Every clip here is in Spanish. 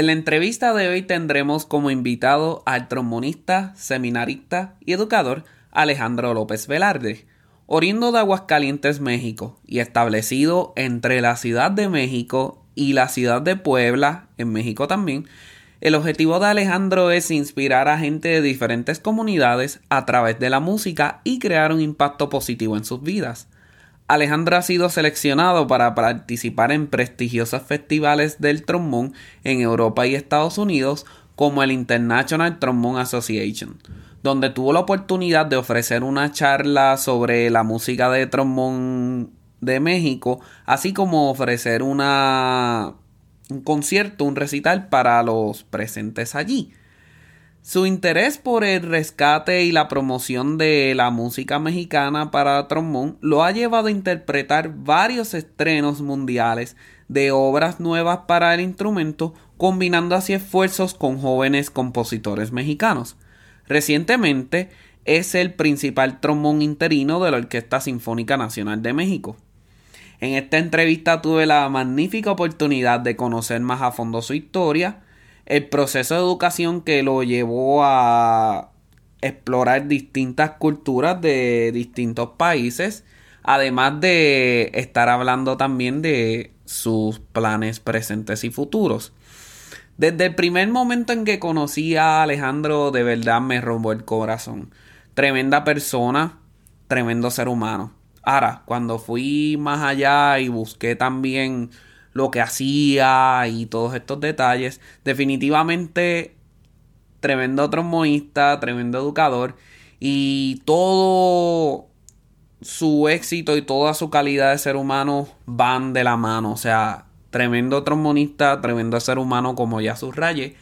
En la entrevista de hoy tendremos como invitado al trombonista, seminarista y educador Alejandro López Velarde, oriundo de Aguascalientes, México, y establecido entre la Ciudad de México y la Ciudad de Puebla, en México también. El objetivo de Alejandro es inspirar a gente de diferentes comunidades a través de la música y crear un impacto positivo en sus vidas. Alejandro ha sido seleccionado para participar en prestigiosos festivales del trombón en Europa y Estados Unidos como el International Trombone Association, donde tuvo la oportunidad de ofrecer una charla sobre la música de trombón de México, así como ofrecer una un concierto, un recital para los presentes allí. Su interés por el rescate y la promoción de la música mexicana para trombón lo ha llevado a interpretar varios estrenos mundiales de obras nuevas para el instrumento, combinando así esfuerzos con jóvenes compositores mexicanos. Recientemente es el principal trombón interino de la Orquesta Sinfónica Nacional de México. En esta entrevista tuve la magnífica oportunidad de conocer más a fondo su historia, el proceso de educación que lo llevó a explorar distintas culturas de distintos países, además de estar hablando también de sus planes presentes y futuros. Desde el primer momento en que conocí a Alejandro, de verdad me robó el corazón. Tremenda persona, tremendo ser humano. Ahora, cuando fui más allá y busqué también lo que hacía y todos estos detalles, definitivamente tremendo trombonista, tremendo educador. Y todo su éxito y toda su calidad de ser humano van de la mano, o sea, tremendo trombonista, tremendo ser humano como ya subrayé,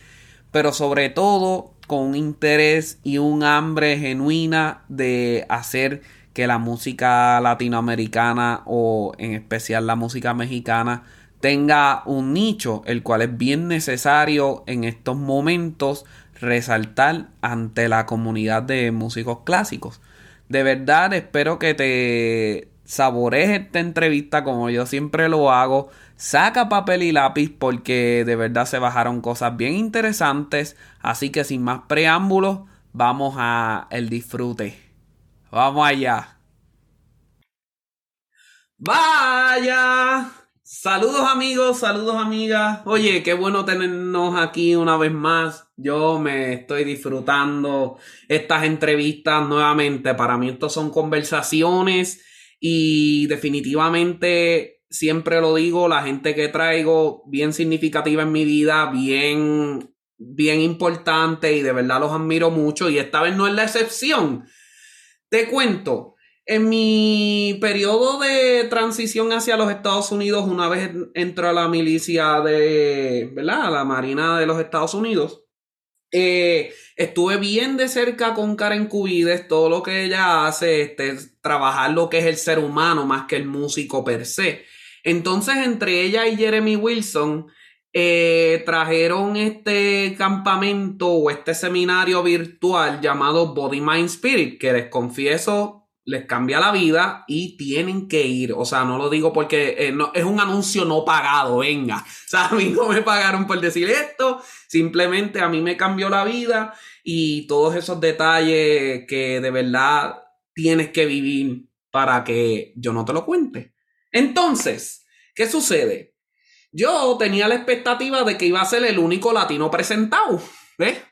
pero sobre todo con un interés y un hambre genuina de hacer que la música latinoamericana o en especial la música mexicana tenga un nicho, el cual es bien necesario en estos momentos resaltar ante la comunidad de músicos clásicos. De verdad espero que te saborees esta entrevista como yo siempre lo hago. Saca papel y lápiz porque de verdad se bajaron cosas bien interesantes. Así que sin más preámbulos, vamos a el disfrute. Vamos allá. Vaya. Saludos amigos, saludos amigas. Oye, qué bueno tenernos aquí una vez más. Yo me estoy disfrutando estas entrevistas nuevamente. Para mí estos son conversaciones y definitivamente siempre lo digo, la gente que traigo bien significativa en mi vida, bien bien importante y de verdad los admiro mucho y esta vez no es la excepción. Te cuento, en mi periodo de transición hacia los Estados Unidos, una vez entró a la milicia de, ¿verdad? La Marina de los Estados Unidos, eh, estuve bien de cerca con Karen Cubides, todo lo que ella hace, este, trabajar lo que es el ser humano más que el músico per se. Entonces, entre ella y Jeremy Wilson, eh, trajeron este campamento o este seminario virtual llamado Body Mind Spirit, que les confieso les cambia la vida y tienen que ir. O sea, no lo digo porque eh, no, es un anuncio no pagado, venga. O sea, a mí no me pagaron por decir esto, simplemente a mí me cambió la vida y todos esos detalles que de verdad tienes que vivir para que yo no te lo cuente. Entonces, ¿qué sucede? Yo tenía la expectativa de que iba a ser el único latino presentado.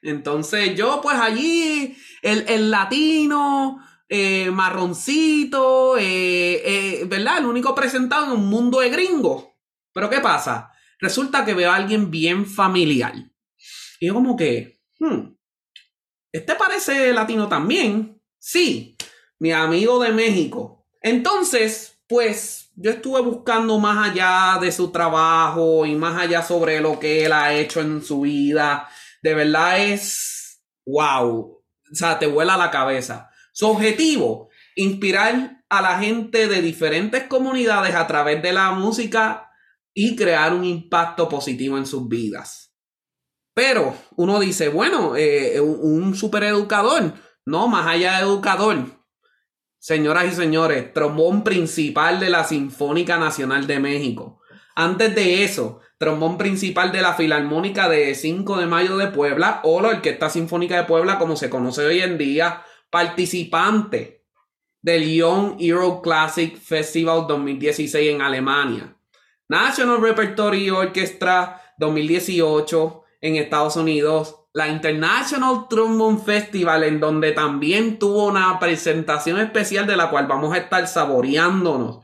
Entonces yo pues allí, el, el latino eh, marroncito, eh, eh, ¿verdad? El único presentado en un mundo de gringos. Pero ¿qué pasa? Resulta que veo a alguien bien familiar. Y yo como que, hmm, este parece latino también. Sí, mi amigo de México. Entonces, pues yo estuve buscando más allá de su trabajo y más allá sobre lo que él ha hecho en su vida. De verdad es, wow, o sea, te vuela la cabeza. Su objetivo, inspirar a la gente de diferentes comunidades a través de la música y crear un impacto positivo en sus vidas. Pero uno dice, bueno, eh, un, supereducador, no, más allá de educador. Señoras y señores, trombón principal de la Sinfónica Nacional de México. Antes de eso, trombón principal de la Filarmónica de 5 de Mayo de Puebla, o la Orquesta Sinfónica de Puebla, como se conoce hoy en día, participante del Young Euro Classic Festival 2016 en Alemania, National Repertory Orchestra 2018 en Estados Unidos, la International Trombone Festival, en donde también tuvo una presentación especial de la cual vamos a estar saboreándonos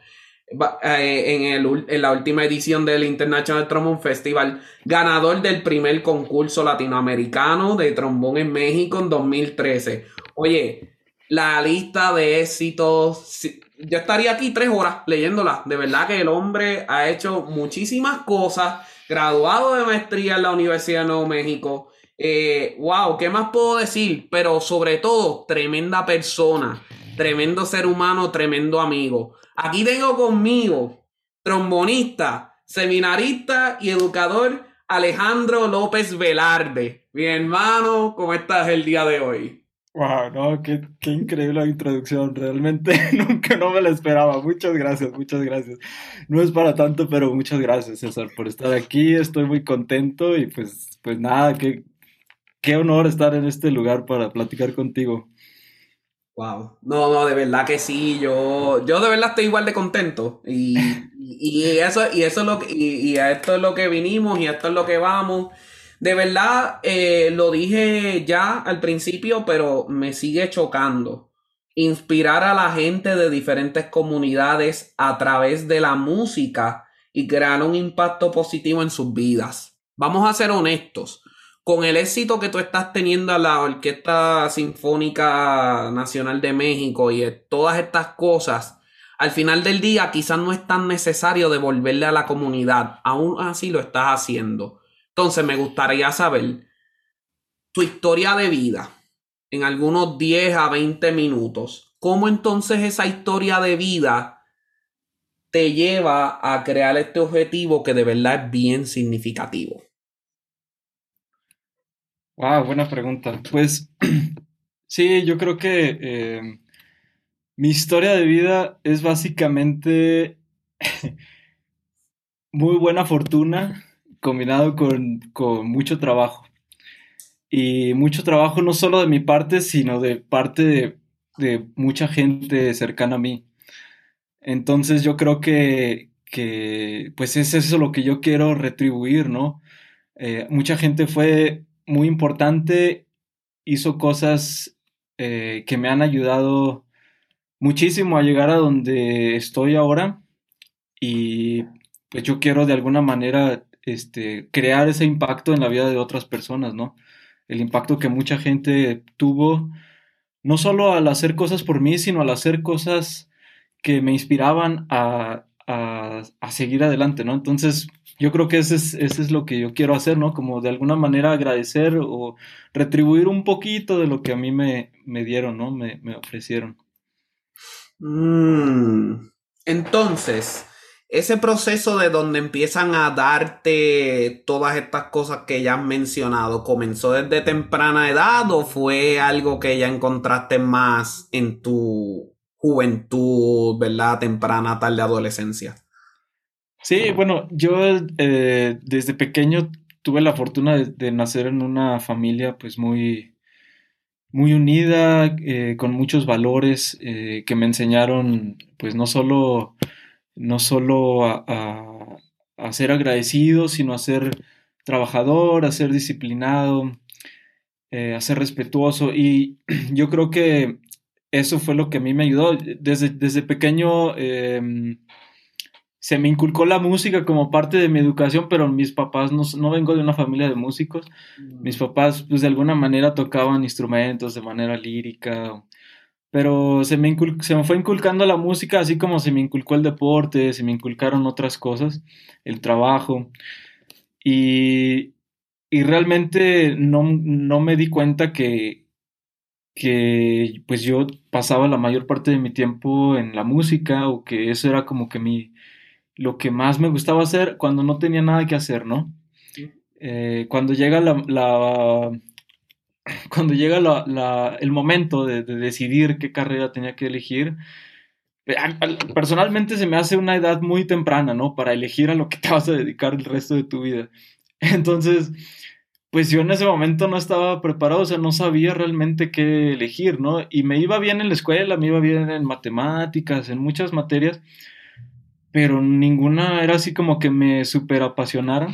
eh, en, el, en la última edición del International Trombone Festival, ganador del primer concurso latinoamericano de trombón en México en 2013. Oye, la lista de éxitos, yo estaría aquí tres horas leyéndola. De verdad que el hombre ha hecho muchísimas cosas, graduado de maestría en la Universidad de Nuevo México. Eh, wow, ¿qué más puedo decir? Pero sobre todo, tremenda persona, tremendo ser humano, tremendo amigo. Aquí tengo conmigo trombonista, seminarista y educador Alejandro López Velarde. Mi hermano, ¿cómo estás el día de hoy? Wow, no, qué, qué increíble introducción. Realmente nunca no me la esperaba. Muchas gracias, muchas gracias. No es para tanto, pero muchas gracias, César, por estar aquí. Estoy muy contento y pues, pues nada, qué, qué honor estar en este lugar para platicar contigo. Wow. No, no, de verdad que sí. Yo, yo de verdad estoy igual de contento. Y, y eso, y eso es lo que, y, y a esto es lo que vinimos, y a esto es lo que vamos. De verdad, eh, lo dije ya al principio, pero me sigue chocando. Inspirar a la gente de diferentes comunidades a través de la música y crear un impacto positivo en sus vidas. Vamos a ser honestos. Con el éxito que tú estás teniendo a la Orquesta Sinfónica Nacional de México y todas estas cosas, al final del día quizás no es tan necesario devolverle a la comunidad. Aún así lo estás haciendo. Entonces me gustaría saber tu historia de vida en algunos 10 a 20 minutos. ¿Cómo entonces esa historia de vida te lleva a crear este objetivo que de verdad es bien significativo? Wow, buena pregunta. Pues sí, yo creo que eh, mi historia de vida es básicamente muy buena fortuna combinado con, con mucho trabajo. Y mucho trabajo no solo de mi parte, sino de parte de, de mucha gente cercana a mí. Entonces yo creo que, que pues es eso lo que yo quiero retribuir, ¿no? Eh, mucha gente fue muy importante, hizo cosas eh, que me han ayudado muchísimo a llegar a donde estoy ahora y pues yo quiero de alguna manera este, crear ese impacto en la vida de otras personas, ¿no? El impacto que mucha gente tuvo, no solo al hacer cosas por mí, sino al hacer cosas que me inspiraban a, a, a seguir adelante, ¿no? Entonces, yo creo que ese es, ese es lo que yo quiero hacer, ¿no? Como de alguna manera agradecer o retribuir un poquito de lo que a mí me, me dieron, ¿no? Me, me ofrecieron. Mm. Entonces, ese proceso de donde empiezan a darte todas estas cosas que ya has mencionado, ¿comenzó desde temprana edad o fue algo que ya encontraste más en tu juventud, ¿verdad? Temprana, tarde adolescencia. Sí, bueno, yo eh, desde pequeño tuve la fortuna de, nacer en una familia pues muy, muy unida, eh, con muchos valores eh, que me enseñaron pues no solo, no solo a, a, a, ser agradecido, sino a ser trabajador, a ser disciplinado, eh, a ser respetuoso. Y yo creo que eso fue lo que a mí me ayudó. Desde, desde pequeño eh, se me inculcó la música como parte de mi educación, pero mis papás, no, no vengo de una familia de músicos, mis papás pues de alguna manera tocaban instrumentos de manera lírica, pero se me, incul- se me fue inculcando la música así como se me inculcó el deporte, se me inculcaron otras cosas, el trabajo, y, y realmente no, no me di cuenta que, que pues yo pasaba la mayor parte de mi tiempo en la música o que eso era como que mi, lo que más me gustaba hacer cuando no tenía nada que hacer, ¿no? Eh, cuando llega la, la- cuando llega el momento de, de decidir qué carrera tenía que elegir, eh, al- al- personalmente se me hace una edad muy temprana, ¿no? Para elegir a lo que te vas a dedicar el resto de tu vida. Entonces, pues yo en ese momento no estaba preparado, o sea, no sabía realmente qué elegir, ¿no? Y me iba bien en la escuela, me iba bien en matemáticas, en muchas materias, pero ninguna era así como que me súper apasionara.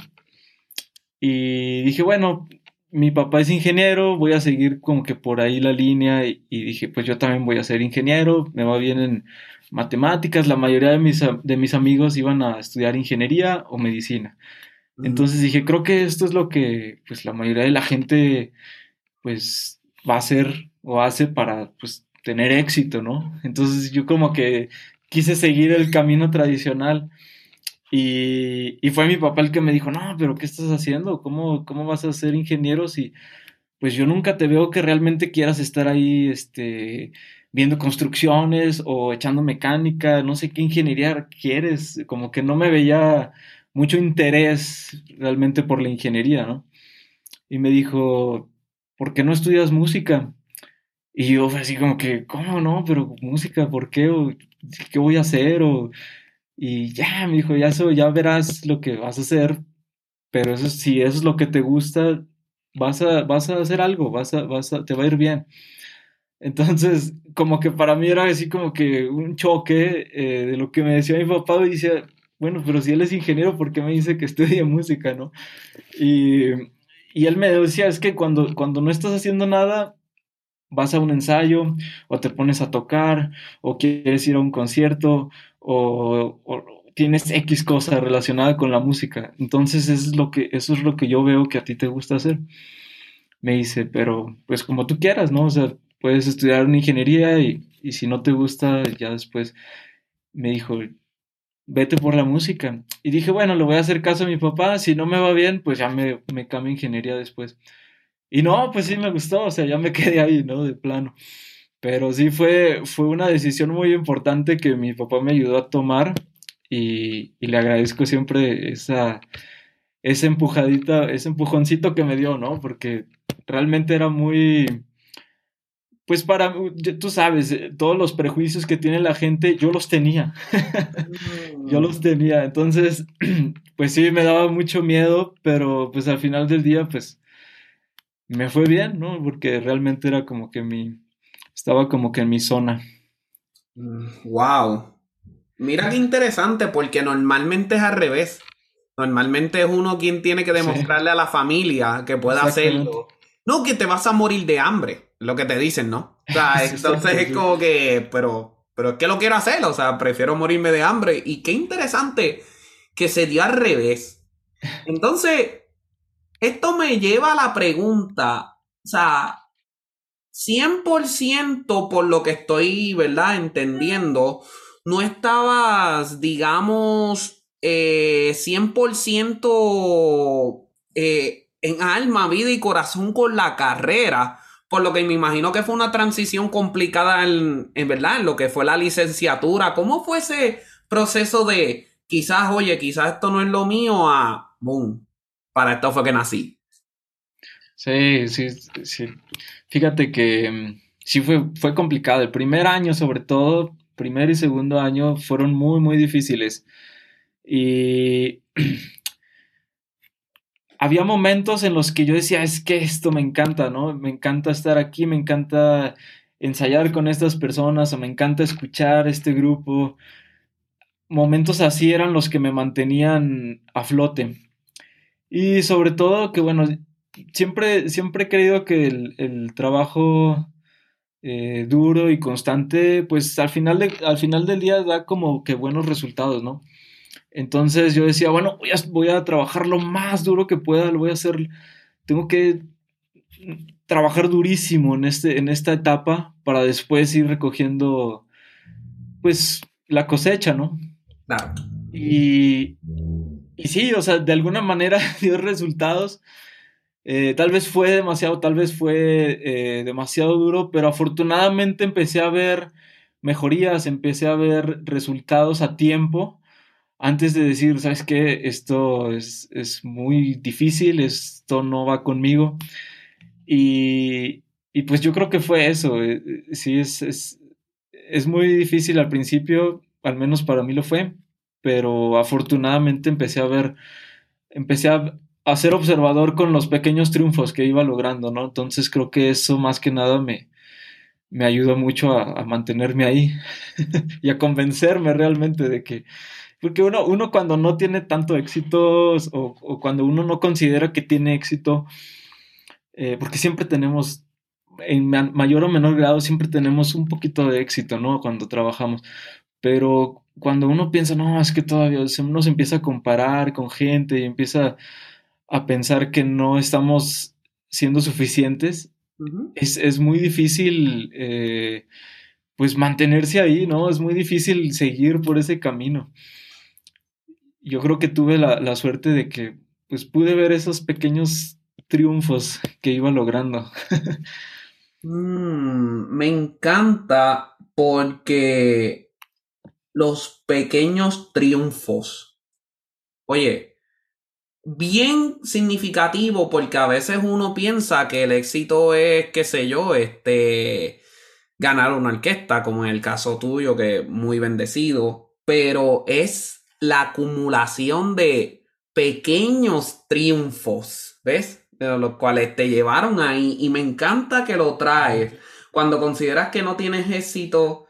Y dije, bueno, mi papá es ingeniero, voy a seguir como que por ahí la línea y, y dije, pues yo también voy a ser ingeniero, me va bien en matemáticas, la mayoría de mis, de mis amigos iban a estudiar ingeniería o medicina. Entonces dije, creo que esto es lo que pues la mayoría de la gente pues va a hacer o hace para pues tener éxito, ¿no? Entonces yo como que quise seguir el camino tradicional y, y fue mi papá el que me dijo, no, pero ¿qué estás haciendo? ¿Cómo, cómo vas a ser ingeniero si pues yo nunca te veo que realmente quieras estar ahí, este, viendo construcciones o echando mecánica, no sé qué ingeniería quieres, como que no me veía mucho interés realmente por la ingeniería, ¿no? Y me dijo, ¿por qué no estudias música? Y yo así como que, ¿cómo no? Pero música, ¿por qué? ¿O ¿Qué voy a hacer? O, y ya, me dijo, ya eso, ya verás lo que vas a hacer, pero eso, si eso es lo que te gusta, vas a, vas a hacer algo, vas a, vas a, te va a ir bien. Entonces, como que para mí era así como que un choque eh, de lo que me decía mi papá y decía, bueno, pero si él es ingeniero, ¿por qué me dice que estudie música, no? Y, y él me decía, es que cuando, cuando no estás haciendo nada, vas a un ensayo o te pones a tocar o quieres ir a un concierto o, o tienes X cosa relacionada con la música. Entonces, es lo que, eso es lo que yo veo que a ti te gusta hacer. Me dice, pero pues como tú quieras, ¿no? O sea, puedes estudiar ingeniería y, y si no te gusta, ya después me dijo, vete por la música. Y dije, bueno, le voy a hacer caso a mi papá, si no me va bien, pues ya me, me cambio ingeniería después. Y no, pues sí me gustó, o sea, ya me quedé ahí, ¿no? De plano. Pero sí fue, fue una decisión muy importante que mi papá me ayudó a tomar y, y le agradezco siempre esa, esa empujadita, ese empujoncito que me dio, ¿no? Porque realmente era muy, pues para, tú sabes, eh, todos los prejuicios que tiene la gente, yo los tenía, yo los tenía, entonces, pues sí, me daba mucho miedo, pero pues al final del día, pues me fue bien, ¿no? Porque realmente era como que mi, estaba como que en mi zona. Wow. Mira qué interesante, porque normalmente es al revés. Normalmente es uno quien tiene que Sí. demostrarle a la familia que puede Exactamente. hacerlo. No, que te vas a morir de hambre, lo que te dicen, ¿no? O sea, entonces es como que, pero, pero es que lo quiero hacer, o sea, prefiero morirme de hambre. Y qué interesante que se dio al revés. Entonces, esto me lleva a la pregunta, o sea, 100% por lo que estoy, ¿verdad? Entendiendo, no estabas, digamos, eh, 100% eh, en alma, vida y corazón con la carrera, por lo que me imagino que fue una transición complicada en, verdad, en lo que fue la licenciatura. ¿Cómo fue ese proceso de quizás, oye, quizás esto no es lo mío, a, boom, para esto fue que nací? Sí, sí, sí. Fíjate que mm, sí fue, fue complicado. El primer año, sobre todo, primer y segundo año, fueron muy, muy difíciles. Y había momentos en los que yo decía, es que esto me encanta, ¿no? Me encanta estar aquí, me encanta ensayar con estas personas, o me encanta escuchar este grupo. Momentos así eran los que me mantenían a flote. Y sobre todo que, bueno, siempre, siempre he creído que el, el trabajo eh, duro y constante, pues al final, de- al final del día da como que buenos resultados, ¿no? Entonces yo decía, bueno, voy a, voy a trabajar lo más duro que pueda, lo voy a hacer, tengo que trabajar durísimo en, este, en esta etapa para después ir recogiendo, pues, la cosecha, ¿no? Claro. Y, y sí, o sea, de alguna manera dio resultados. Eh, tal vez fue demasiado, tal vez fue eh, demasiado duro, pero afortunadamente empecé a ver mejorías, empecé a ver resultados a tiempo antes de decir, ¿sabes qué? Esto es, es muy difícil, esto no va conmigo. Y, y pues yo creo que fue eso. eh, Sí, es, es, es muy difícil al principio, al menos para mí lo fue, pero afortunadamente empecé a ver, empecé a, a ser observador con los pequeños triunfos que iba logrando, ¿no? Entonces creo que eso más que nada me, me ayudó mucho a, mantenerme ahí y a convencerme realmente de que, porque uno, uno cuando no tiene tanto éxito o, o cuando uno no considera que tiene éxito, eh, porque siempre tenemos, en ma- mayor o menor grado, siempre tenemos un poquito de éxito, ¿no? Cuando trabajamos. Pero cuando uno piensa, no, es que todavía uno se empieza a comparar con gente y empieza a pensar que no estamos siendo suficientes, es, es muy difícil, eh, pues, mantenerse ahí, ¿no? Es muy difícil seguir por ese camino. Yo creo que tuve la, la suerte de que, pues, pude ver esos pequeños triunfos que iba logrando. Mm, me encanta porque los pequeños triunfos, oye, bien significativo porque a veces uno piensa que el éxito es, qué sé yo, este, ganar una orquesta, como en el caso tuyo, que muy bendecido, pero es la acumulación de pequeños triunfos, ¿ves? De los cuales te llevaron ahí y me encanta que lo traes. Cuando consideras que no tienes éxito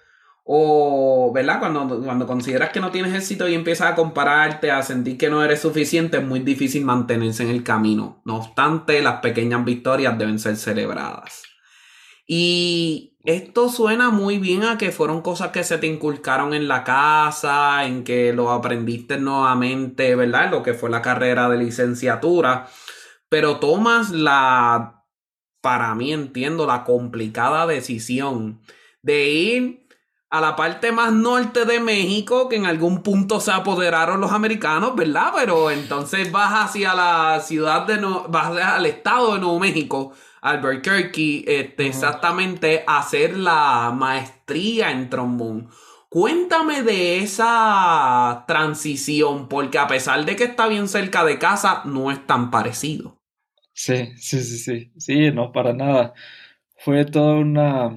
o, ¿verdad? Cuando, cuando consideras que no tienes éxito y empiezas a compararte, a sentir que no eres suficiente, es muy difícil mantenerse en el camino. No obstante, las pequeñas victorias deben ser celebradas. Y esto suena muy bien a que fueron cosas que se te inculcaron en la casa, en que lo aprendiste nuevamente, ¿verdad? Lo que fue la carrera de licenciatura. Pero tomas la, para mí entiendo, la complicada decisión de ir a la parte más norte de México, que en algún punto se apoderaron los americanos, ¿verdad? Pero entonces vas hacia la ciudad de, Nue- vas al estado de Nuevo México, Albuquerque, este, exactamente a hacer la maestría en trombón. Cuéntame de esa transición, porque a pesar de que está bien cerca de casa, no es tan parecido. Sí, sí, sí, sí. Sí, no, para nada. Fue toda una,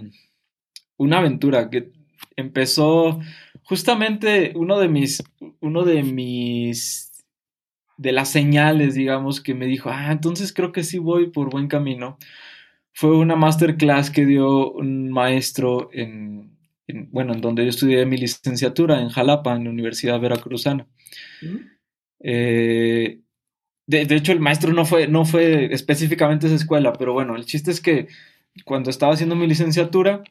una aventura que empezó justamente uno de mis, uno de mis, de las señales, digamos, que me dijo, ah, entonces creo que sí voy por buen camino. Fue una masterclass que dio un maestro en, en, bueno, en donde yo estudié mi licenciatura, en Jalapa, en la Universidad Veracruzana. Eh, de, de hecho, el maestro no fue, no fue específicamente esa escuela, pero bueno, el chiste es que cuando estaba haciendo mi licenciatura,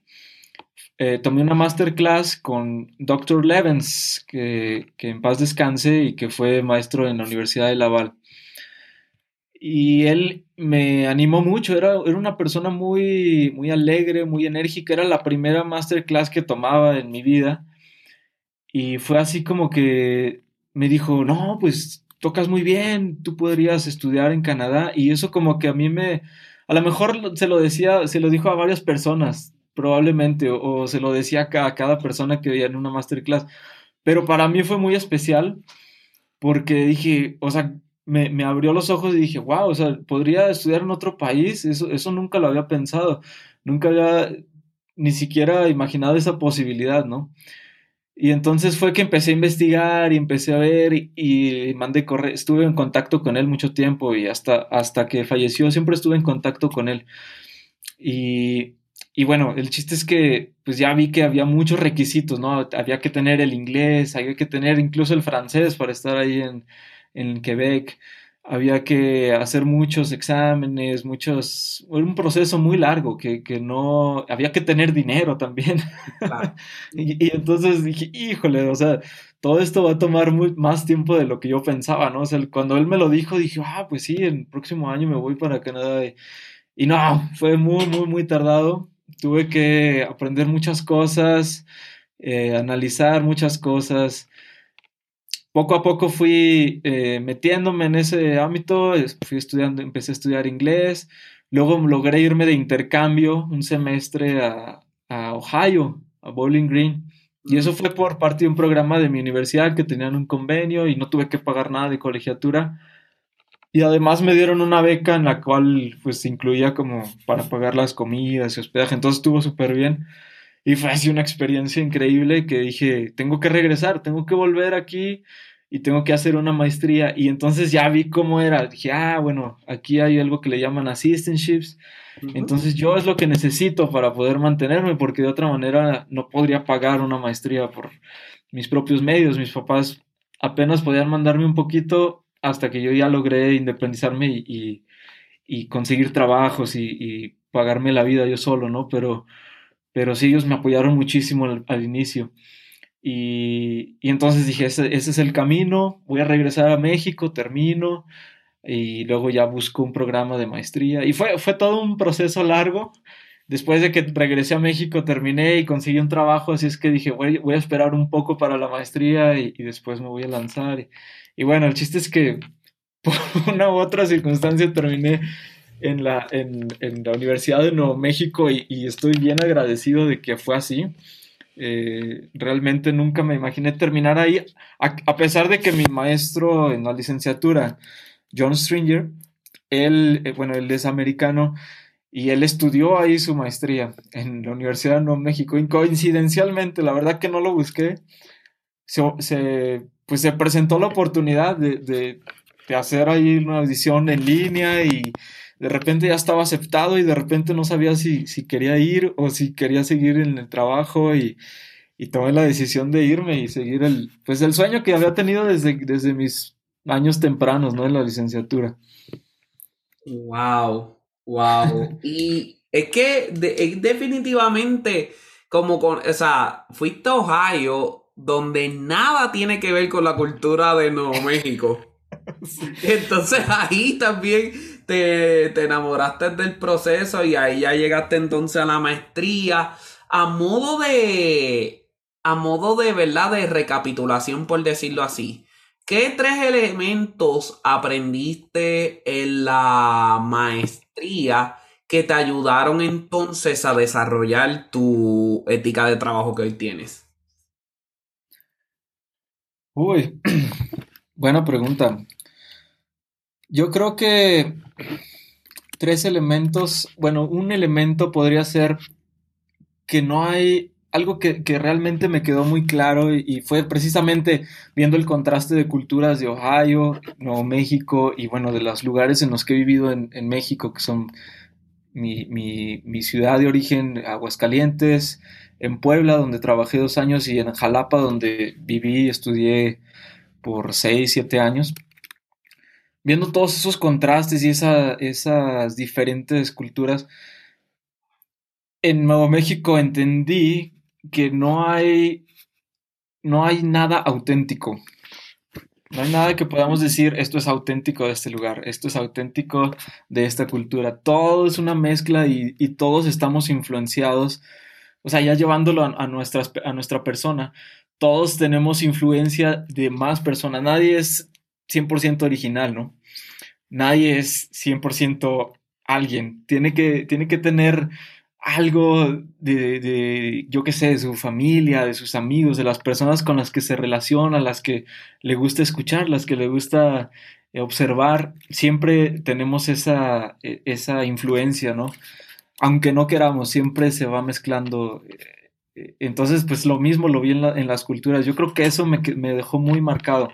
eh, tomé una masterclass con Dr. Levens, que, que en paz descanse y que fue maestro en la Universidad de Laval. Y él me animó mucho, era, era una persona muy, muy alegre, muy enérgica, era la primera masterclass que tomaba en mi vida. Y fue así como que me dijo, no, pues tocas muy bien, tú podrías estudiar en Canadá. Y eso como que a mí me, a lo mejor se lo decía, se lo dijo a varias personas, probablemente, o, se lo decía a cada, persona que veía en una masterclass. Pero para mí fue muy especial porque dije, o sea, me, me abrió los ojos y dije, wow, o sea, podría estudiar en otro país, eso, eso nunca lo había pensado, nunca había ni siquiera imaginado esa posibilidad, ¿no? Y entonces fue que empecé a investigar y empecé a ver y, y mandé correo, estuve en contacto con él mucho tiempo y hasta, hasta que falleció siempre estuve en contacto con él. Y, y bueno, el chiste es que pues ya vi que había muchos requisitos, ¿no? Había que tener el inglés, había que tener incluso el francés para estar ahí en, en Quebec. había que hacer muchos exámenes, muchos, era un proceso muy largo que, que no, había que tener dinero también. Claro. Y, y entonces dije, híjole, o sea, todo esto va a tomar muy, más tiempo de lo que yo pensaba, ¿no? O sea, cuando él me lo dijo, dije, ah, pues sí, el próximo año me voy para Canadá. Y, y no, fue muy, muy, muy tardado. Tuve que aprender muchas cosas, eh, analizar muchas cosas. Poco a poco fui eh, metiéndome en ese ámbito, fui estudiando, empecé a estudiar inglés, luego logré irme de intercambio un semestre a, a Ohio, a Bowling Green, y eso fue por parte de un programa de mi universidad que tenían un convenio y no tuve que pagar nada de colegiatura. Y además me dieron una beca en la cual pues incluía como para pagar las comidas y hospedaje, entonces estuvo súper bien. Y fue así una experiencia increíble que dije, tengo que regresar, tengo que volver aquí y tengo que hacer una maestría. Y entonces ya vi cómo era. Dije, ah, bueno, aquí hay algo que le llaman assistantships. Entonces yo es lo que necesito para poder mantenerme, porque de otra manera no podría pagar una maestría por mis propios medios. Mis papás apenas podían mandarme un poquito hasta que yo ya logré independizarme y, y- conseguir trabajos y, pagarme la vida yo solo, ¿no? Pero, pero sí, ellos me apoyaron muchísimo al, al inicio. Y, y entonces dije, ese, ese es el camino, voy a regresar a México, termino y luego ya busco un programa de maestría. Y fue, fue todo un proceso largo. Después de que regresé a México, terminé y conseguí un trabajo, así es que dije, voy, voy a esperar un poco para la maestría y, después me voy a lanzar. Y, y bueno, el chiste es que por una u otra circunstancia terminé en la, en, en la Universidad de Nuevo México y, estoy bien agradecido de que fue así. Eh, realmente nunca me imaginé terminar ahí, a, a pesar de que mi maestro en la licenciatura, John Stringer, él, eh, bueno, él es americano y él estudió ahí su maestría en la Universidad de Nuevo México. Y coincidencialmente, la verdad que no lo busqué, se, pues se presentó la oportunidad de, de- de hacer ahí una audición en línea y de repente ya estaba aceptado y de repente no sabía si, si quería ir o si quería seguir en el trabajo y, y tomé la decisión de irme y seguir el, pues el sueño que había tenido desde, desde mis años tempranos, ¿no? En la licenciatura. Wow, wow. Y es que de- es definitivamente como con, o sea, fuiste a Ohio, donde nada tiene que ver con la cultura de Nuevo México. Entonces ahí también te, te enamoraste del proceso y ahí ya llegaste entonces a la maestría. A modo de, a modo de verdad de recapitulación, por decirlo así. ¿Qué tres elementos aprendiste en la maestría que te ayudaron entonces a desarrollar tu ética de trabajo que hoy tienes? Uy, buena pregunta. Yo creo que tres elementos, bueno, un elemento podría ser que no hay algo que, que realmente me quedó muy claro y, fue precisamente viendo el contraste de culturas de Ohio, Nuevo México y bueno, de los lugares en los que he vivido en, en México, que son mi, mi, mi ciudad de origen, Aguascalientes, en Puebla, donde trabajé dos años, y en Jalapa, donde viví y estudié por seis, siete años. Viendo todos esos contrastes y esa, esas diferentes culturas, en Nuevo México entendí que no hay, no hay nada auténtico. No hay nada que podamos decir, esto es auténtico de este lugar, esto es auténtico de esta cultura. Todo es una mezcla y, todos estamos influenciados, o sea, ya llevándolo a, a nuestra persona, todos tenemos influencia de más personas. Nadie es 100% original, ¿no? Nadie es 100% alguien. Tiene que, tiene que tener algo de, de yo qué sé, de su familia, de sus amigos, de las personas con las que se relaciona, las que le gusta escuchar, las que le gusta eh, observar. Siempre tenemos esa, eh, esa influencia, ¿no? Aunque no queramos, siempre se va mezclando. Eh, entonces, pues lo mismo lo vi en, la, las culturas. Yo creo que eso me, me dejó muy marcado,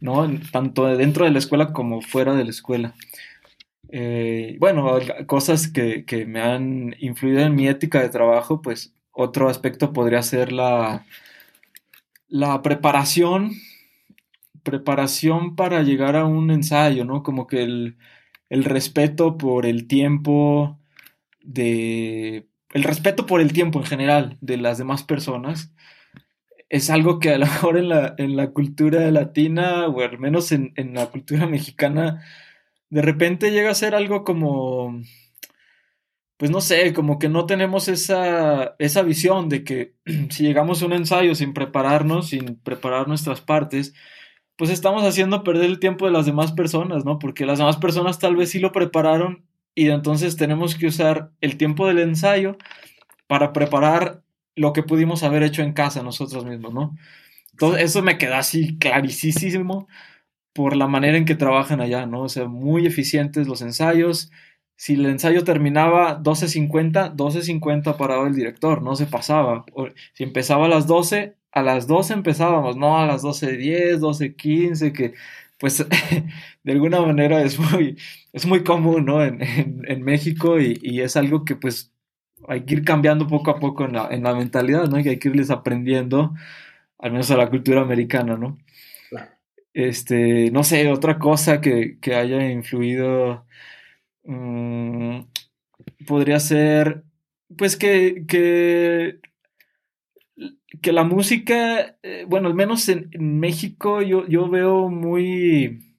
¿no? Tanto dentro de la escuela como fuera de la escuela. Eh, bueno, cosas que, que, me han influido en mi ética de trabajo, pues otro aspecto podría ser la, la preparación preparación para llegar a un ensayo, ¿no? Como que el, el respeto por el tiempo de... El respeto por el tiempo en general de las demás personas es algo que a lo mejor en la, en la cultura latina o al menos en, en la cultura mexicana de repente llega a ser algo como pues no sé, como que no tenemos esa, esa visión de que si llegamos a un ensayo sin prepararnos, sin preparar nuestras partes, pues estamos haciendo perder el tiempo de las demás personas, ¿no? Porque las demás personas tal vez sí lo prepararon y entonces tenemos que usar el tiempo del ensayo para preparar lo que pudimos haber hecho en casa nosotros mismos, ¿no? Entonces eso me queda así clarísimo por la manera en que trabajan allá, ¿no? O sea, muy eficientes los ensayos si el ensayo terminaba 12.50, 12.50 paraba el director, no se pasaba. Si empezaba a las 12, a las 12 empezábamos, no a las 12.10, 12.15, que pues de alguna manera es muy, es muy común, ¿no? En, en, México y, y, es algo que pues hay que ir cambiando poco a poco en la, en la mentalidad, ¿no? Que hay que irles aprendiendo, al menos a la cultura americana, ¿no? Este, no sé, otra cosa que, que haya influido Mm, podría ser, pues que, que, que la música, eh, bueno, al menos en, en México yo, yo, veo muy,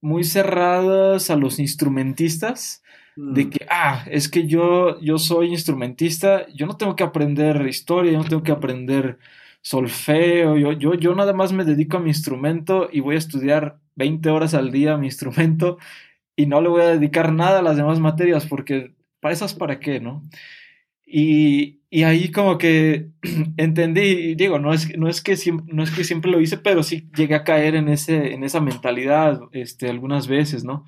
muy cerradas a los instrumentistas. De que, ah, es que yo, yo soy instrumentista, yo no tengo que aprender historia, yo no tengo que aprender solfeo, yo, yo, yo nada más me dedico a mi instrumento y voy a estudiar 20 horas al día mi instrumento y no le voy a dedicar nada a las demás materias porque para esas para qué, ¿no? Y, y ahí como que entendí, y digo, no es, no, es que siempre, no es que siempre lo hice, pero sí llegué a caer en, ese, en esa mentalidad este, algunas veces, ¿no?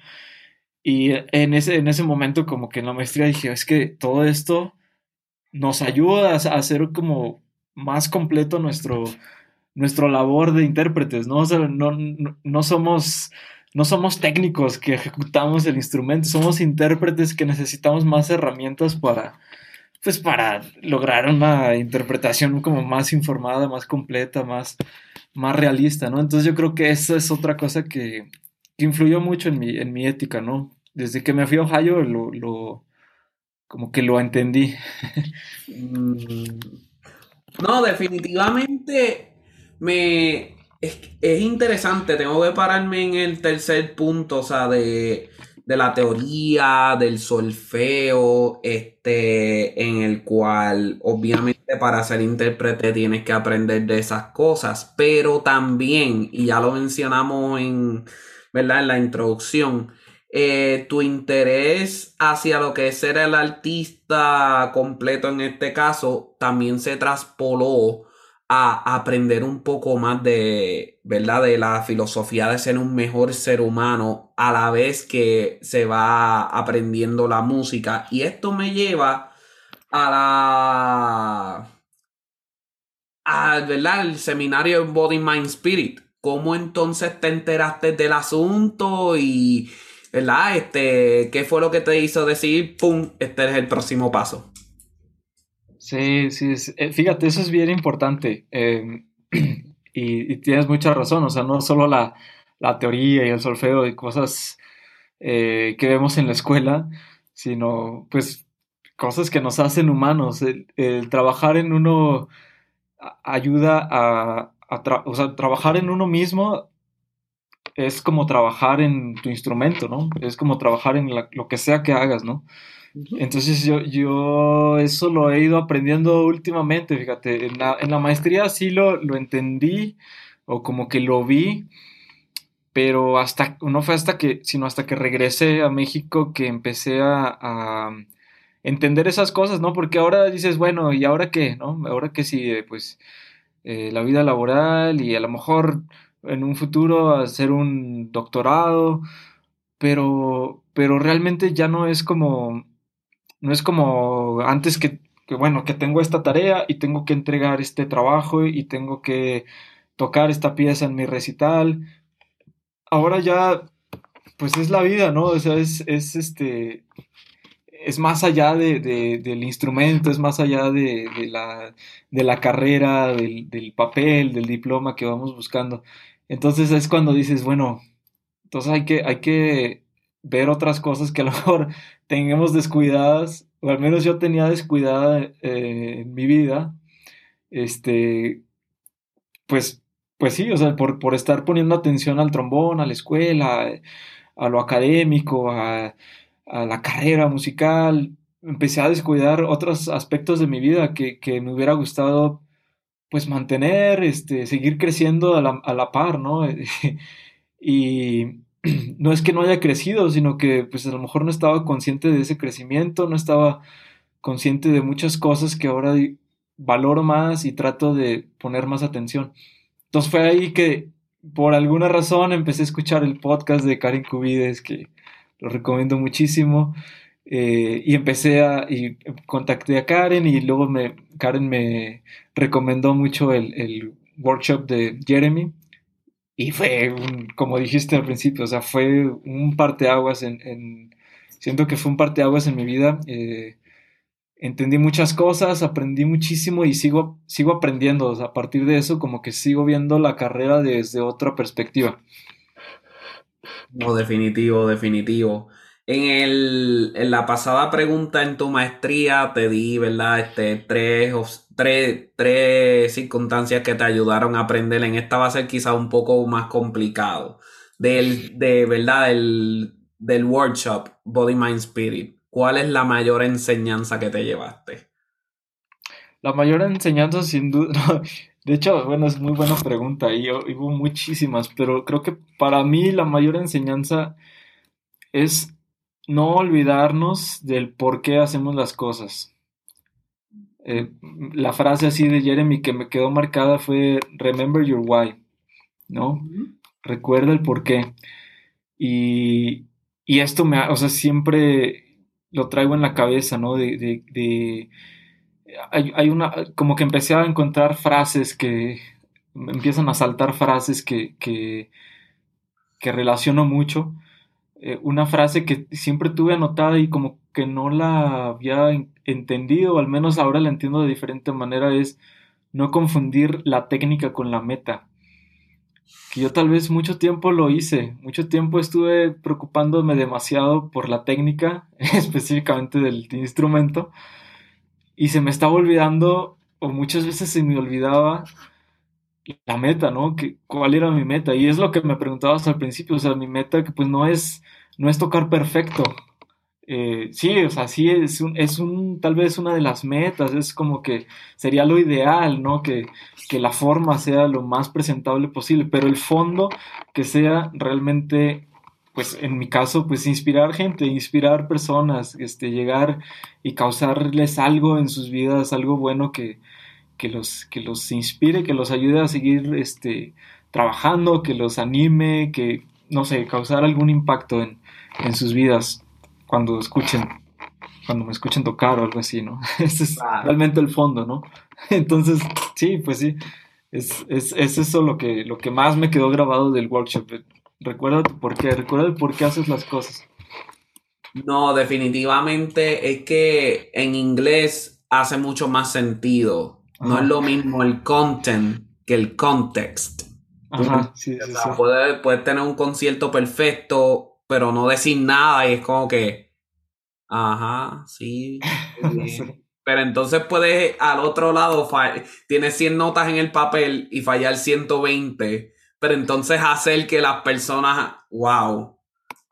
Y en ese, en ese momento como que en la maestría dije, es que todo esto nos ayuda a hacer como más completo nuestro, nuestro labor de intérpretes, ¿no? O sea, no, no, somos no somos técnicos que ejecutamos el instrumento, somos intérpretes que necesitamos más herramientas para, pues para lograr una interpretación como más informada, más completa, más, más realista, ¿no? Entonces yo creo que esa es otra cosa que, que influyó mucho en mi, en mi ética, ¿no? Desde que me fui a Ohio lo, lo como que lo entendí. No, definitivamente me, es, es, interesante, tengo que pararme en el tercer punto, o sea, de, de, la teoría, del solfeo, este, en el cual obviamente para ser intérprete tienes que aprender de esas cosas, pero también, y ya lo mencionamos en, ¿verdad? en la introducción, eh, tu interés hacia lo que es ser el artista completo en este caso también se traspoló a aprender un poco más de, ¿verdad? De la filosofía de ser un mejor ser humano a la vez que se va aprendiendo la música. Y esto me lleva a la... Al, ¿verdad? El seminario Body, Mind, Spirit. ¿Cómo entonces te enteraste del asunto y, ¿verdad? Este, ¿qué fue lo que te hizo decir, pum, este es el próximo paso? Sí, sí, eh, fíjate, eso es bien importante. Eh, y, tienes mucha razón, o sea, no solo la, la teoría y el solfeo y cosas eh, que vemos en la escuela, sino pues cosas que nos hacen humanos. El, el trabajar en uno ayuda a, a tra o sea, trabajar en uno mismo es como trabajar en tu instrumento, ¿no? Es como trabajar en la, lo que sea que hagas, ¿no? Entonces yo, yo eso lo he ido aprendiendo últimamente, fíjate, en la, en la maestría sí lo, lo, entendí o como que lo vi, pero hasta, no fue hasta que, sino hasta que regresé a México que empecé a, a entender esas cosas, ¿no? Porque ahora dices, bueno, ¿y ahora qué? ¿No? Ahora que sí, pues eh, la vida laboral y a lo mejor en un futuro hacer un doctorado, pero, pero realmente ya no es como no es como antes que, que, bueno, que tengo esta tarea y tengo que entregar este trabajo y tengo que tocar esta pieza en mi recital. Ahora ya, pues es la vida, ¿no? O sea, es, es este, es más allá de, de- del instrumento, es más allá de, de la, la carrera, del papel, del diploma que vamos buscando. Entonces es cuando dices, bueno, entonces hay que, hay que ver otras cosas que a lo mejor tengamos descuidadas, o al menos yo tenía descuidada eh, en mi vida, este, pues, pues sí, o sea, por, por estar poniendo atención al trombón, a la escuela, a lo académico, a, a la carrera musical, empecé a descuidar otros aspectos de mi vida que, que me hubiera gustado pues mantener, este, seguir creciendo a la, a la par, ¿no? Y no es que no haya crecido, sino que pues a lo mejor no estaba consciente de ese crecimiento, no estaba consciente de muchas cosas que ahora valoro más y trato de poner más atención. Entonces fue ahí que por alguna razón empecé a escuchar el podcast de Karen Cubides, que lo recomiendo muchísimo. Eh, y empecé a, y contacté a Karen y luego me, Karen me recomendó mucho el, el workshop de Jeremy. Y fue, como dijiste al principio, o sea, fue un parteaguas en- siento que fue un parteaguas en mi vida. eh, entendí muchas cosas, aprendí muchísimo y sigo, sigo aprendiendo. O sea, a partir de eso, como que sigo viendo la carrera desde otra perspectiva. No, definitivo, definitivo. En el, en la pasada pregunta en tu maestría te di, ¿verdad? Este, tres, tres, tres circunstancias que te ayudaron a aprender. En esta va a ser quizá un poco más complicado. Del, de, ¿verdad? Del, del workshop Body, Mind, Spirit. ¿Cuál es la mayor enseñanza que te llevaste? La mayor enseñanza, sin duda, de hecho, bueno, es muy buena pregunta y hubo muchísimas, pero creo que para mí la mayor enseñanza es no olvidarnos del por qué hacemos las cosas. Eh, la frase así de Jeremy que me quedó marcada fue Remember your why, ¿no? Recuerda el por qué. Y, y esto me, o sea, siempre lo traigo en la cabeza, ¿no? De, de, de- hay, hay una, como que empecé a encontrar frases que, me empiezan a saltar frases que, que, que relaciono mucho. Eh, una frase que siempre tuve anotada y como que no la había en- entendido, o al menos ahora la entiendo de diferente manera, es no confundir la técnica con la meta. Que yo tal vez mucho tiempo lo hice, mucho tiempo estuve preocupándome demasiado por la técnica, específicamente del instrumento, y se me estaba olvidando, o muchas veces se me olvidaba la meta, ¿no? Que, ¿Cuál era mi meta? Y es lo que me preguntabas al principio, o sea, mi meta que pues no es, no es tocar perfecto. Eh, sí, o sea, sí es un, es un, tal vez una de las metas, es como que sería lo ideal, ¿no? Que, que la forma sea lo más presentable posible, pero el fondo que sea realmente, pues en mi caso, pues inspirar gente, inspirar personas, este, llegar y causarles algo en sus vidas, algo bueno que, que los, que los inspire, que los ayude a seguir este, trabajando, que los anime, que, no sé, causar algún impacto en, en sus vidas cuando escuchen, cuando me escuchen tocar o algo así, ¿no? Ese es realmente el fondo, ¿no? Entonces, sí, pues sí, es, es, es eso lo que, lo que más me quedó grabado del workshop. Recuerda tu por qué, recuerda el por qué haces las cosas. No, definitivamente es que en inglés hace mucho más sentido. No es lo mismo el content que el context. Ajá, sí, O sea, sí. tener un concierto perfecto, pero no decir nada y es como que, ajá, sí. Pero entonces puedes al otro lado, tienes 100 notas en el papel y fallar 120, pero entonces hacer que las personas, wow,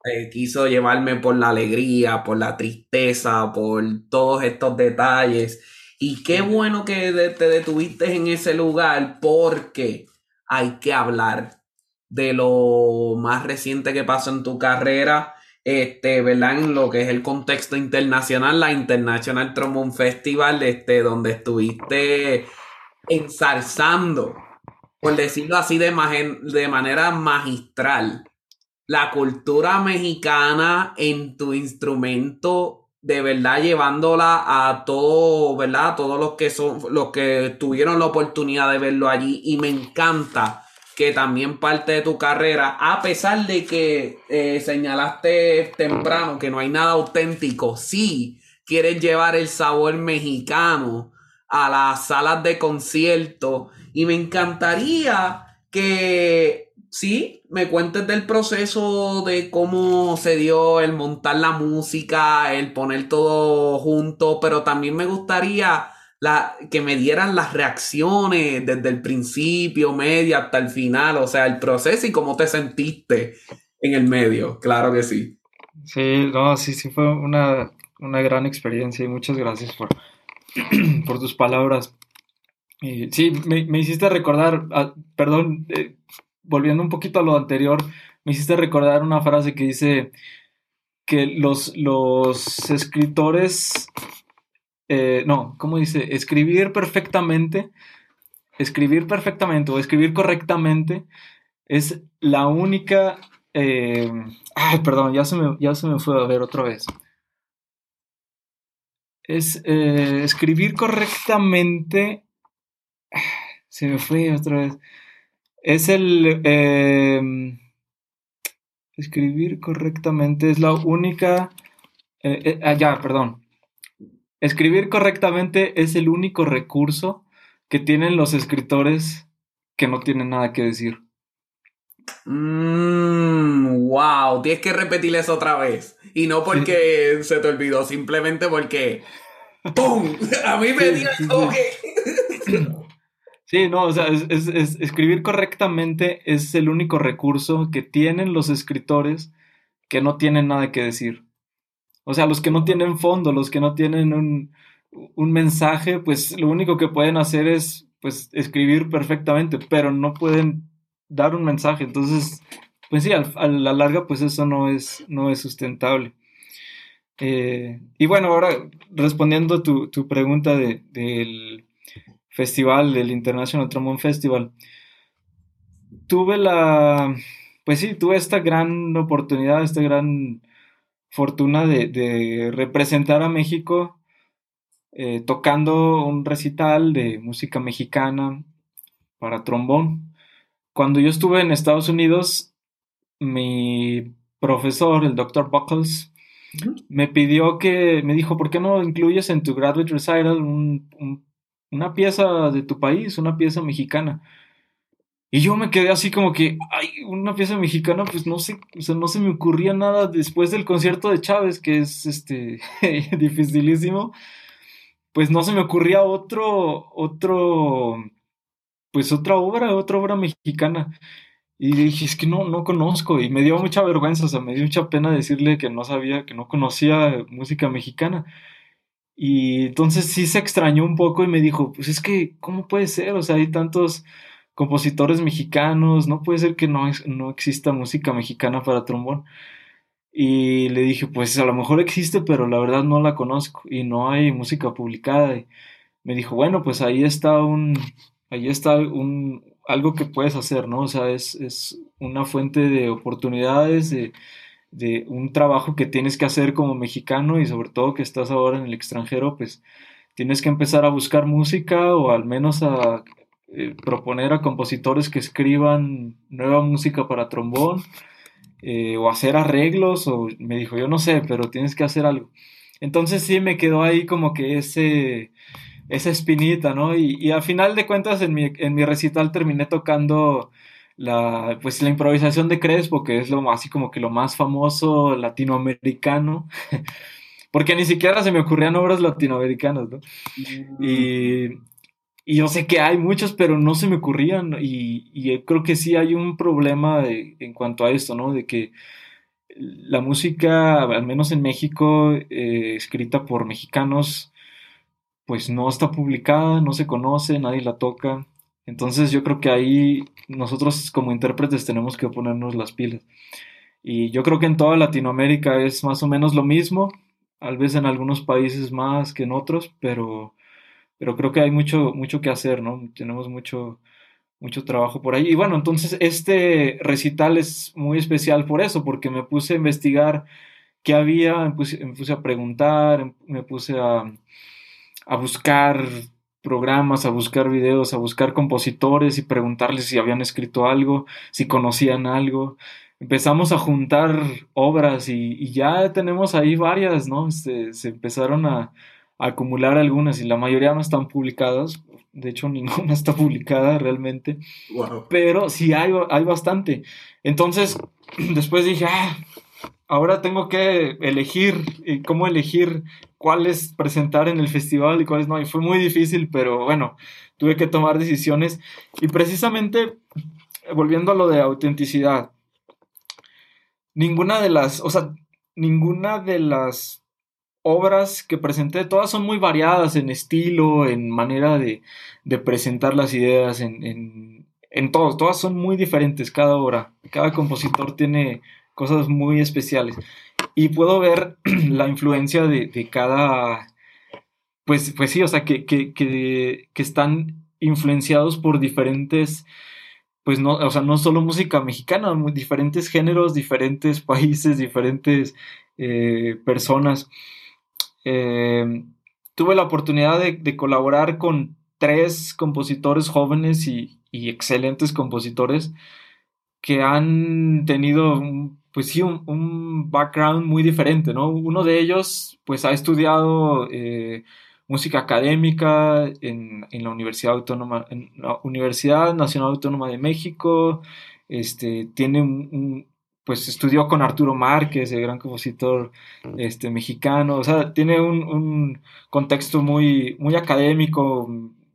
eh, quiso llevarme por la alegría, por la tristeza, por todos estos detalles. Y qué bueno que te detuviste en ese lugar porque hay que hablar de lo más reciente que pasó en tu carrera, este, ¿verdad? En lo que es el contexto internacional, la International Trombone Festival, este, donde estuviste ensalzando, por decirlo así, de, magen- de manera magistral, la cultura mexicana en tu instrumento, de verdad llevándola a todo, ¿verdad? A todos los que son, los que tuvieron la oportunidad de verlo allí. Y me encanta que también parte de tu carrera, a pesar de que eh, señalaste temprano que no hay nada auténtico, sí, quieres llevar el sabor mexicano a las salas de concierto y me encantaría que sí, me cuentes del proceso de cómo se dio el montar la música, el poner todo junto, pero también me gustaría la, que me dieran las reacciones desde el principio, media hasta el final, o sea, el proceso y cómo te sentiste en el medio, claro que sí. Sí, no, sí, sí fue una, una gran experiencia y muchas gracias por, por tus palabras. Sí, me, me hiciste recordar, ah, perdón, eh, volviendo un poquito a lo anterior, me hiciste recordar una frase que dice que los, escritores, eh, no, ¿cómo dice? Escribir perfectamente, escribir perfectamente o escribir correctamente es la única... eh, ay, perdón, ya se me, ya se me fue a ver otra vez. Es eh, escribir correctamente. Se me fue otra vez. Es el. eh, escribir correctamente es la única. eh, eh, ah, ya, perdón. Escribir correctamente es el único recurso que tienen los escritores que no tienen nada que decir. Mmm, wow, tienes que repetir eso otra vez. Y no porque se te olvidó, simplemente porque. ¡Pum! A mí me dio el toque. Sí, no, o sea, es, es- es- escribir correctamente es el único recurso que tienen los escritores que no tienen nada que decir. O sea, los que no tienen fondo, los que no tienen un, un mensaje, pues lo único que pueden hacer es pues escribir perfectamente, pero no pueden dar un mensaje. Entonces, pues sí, al- a la larga, pues eso no es, no es sustentable. Eh, y bueno, ahora respondiendo tu, tu pregunta de- del festival, del International Trombone Festival, tuve la, pues sí, tuve esta gran oportunidad, esta gran fortuna de, de representar a México eh, tocando un recital de música mexicana para trombón. Cuando yo estuve en Estados Unidos, mi profesor, el Dr. Buckles, me pidió que, me dijo, ¿por qué no incluyes en tu graduate recital un- un- una pieza de tu país, una pieza mexicana? Y yo me quedé así como que, ay, una pieza mexicana, pues no sé, o sea, no se me ocurría nada después del concierto de Chávez, que es este dificilísimo, pues no se me ocurría otro, otro, pues otra obra, otra obra mexicana. Y dije, es que no, no conozco, y me dio mucha vergüenza, o sea, me dio mucha pena decirle que no sabía, que no conocía música mexicana. Y entonces sí se extrañó un poco y me dijo, pues es que, ¿cómo puede ser? O sea, hay tantos compositores mexicanos, no puede ser que no, no exista música mexicana para trombón. Y le dije, pues a lo mejor existe, pero la verdad no la conozco y no hay música publicada. Y me dijo, bueno, pues ahí está un, ahí está un, algo que puedes hacer, ¿no? O sea, es, es una fuente de oportunidades, de, de un trabajo que tienes que hacer como mexicano y sobre todo que estás ahora en el extranjero, pues tienes que empezar a buscar música o al menos a eh, proponer a compositores que escriban nueva música para trombón eh, o hacer arreglos o me dijo, yo no sé, pero tienes que hacer algo. Entonces sí me quedó ahí como que ese, esa espinita, ¿no? Y, y a final de cuentas en mi, en mi recital terminé tocando la, pues la improvisación de Crespo, que es lo así como que lo más famoso latinoamericano, porque ni siquiera se me ocurrían obras latinoamericanas, ¿no? Y, y yo sé que hay muchos, pero no se me ocurrían. Y, y creo que sí hay un problema de- en cuanto a esto, ¿no? De que la música, al menos en México, eh, escrita por mexicanos, pues no está publicada, no se conoce, nadie la toca. Entonces yo creo que ahí nosotros como intérpretes tenemos que ponernos las pilas. Y yo creo que en toda Latinoamérica es más o menos lo mismo, tal vez en algunos países más que en otros, pero, pero creo que hay mucho, mucho que hacer, ¿no? Tenemos mucho, mucho trabajo por ahí. Y bueno, entonces este recital es muy especial por eso, porque me puse a investigar qué había, me puse, me puse a preguntar, me puse a, a buscar programas, a buscar videos, a buscar compositores y preguntarles si habían escrito algo, si conocían algo. empezamos a juntar obras y, y ya tenemos ahí varias, ¿no? Se, se empezaron a, a acumular algunas y la mayoría no están publicadas. De hecho, ninguna está publicada realmente. Wow. Pero sí hay, hay bastante. Entonces, después dije, ah, ahora tengo que elegir eh, cómo elegir cuáles presentar en el festival y cuáles no. Y fue muy difícil, pero bueno, tuve que tomar decisiones. Y precisamente, volviendo a lo de autenticidad, ninguna de las, o sea, ninguna de las obras que presenté, todas son muy variadas en estilo, en manera de, de presentar las ideas, en, en, en todo, todas son muy diferentes cada obra. Cada compositor tiene cosas muy especiales. Y puedo ver la influencia de, de cada, pues, pues sí, o sea, que, que, que, están influenciados por diferentes, pues no, o sea, no solo música mexicana, diferentes géneros, diferentes países, diferentes eh, personas. Eh, tuve la oportunidad de, de, colaborar con tres compositores jóvenes y, y, excelentes compositores que han tenido, pues sí, un, un, background muy diferente, ¿no? Uno de ellos, pues ha estudiado eh, música académica en, en, la Universidad Autónoma, Universidad Nacional Autónoma de México, este, tiene un, un pues estudió con Arturo Márquez, el gran compositor este, mexicano, o sea, tiene un, un, contexto muy, muy académico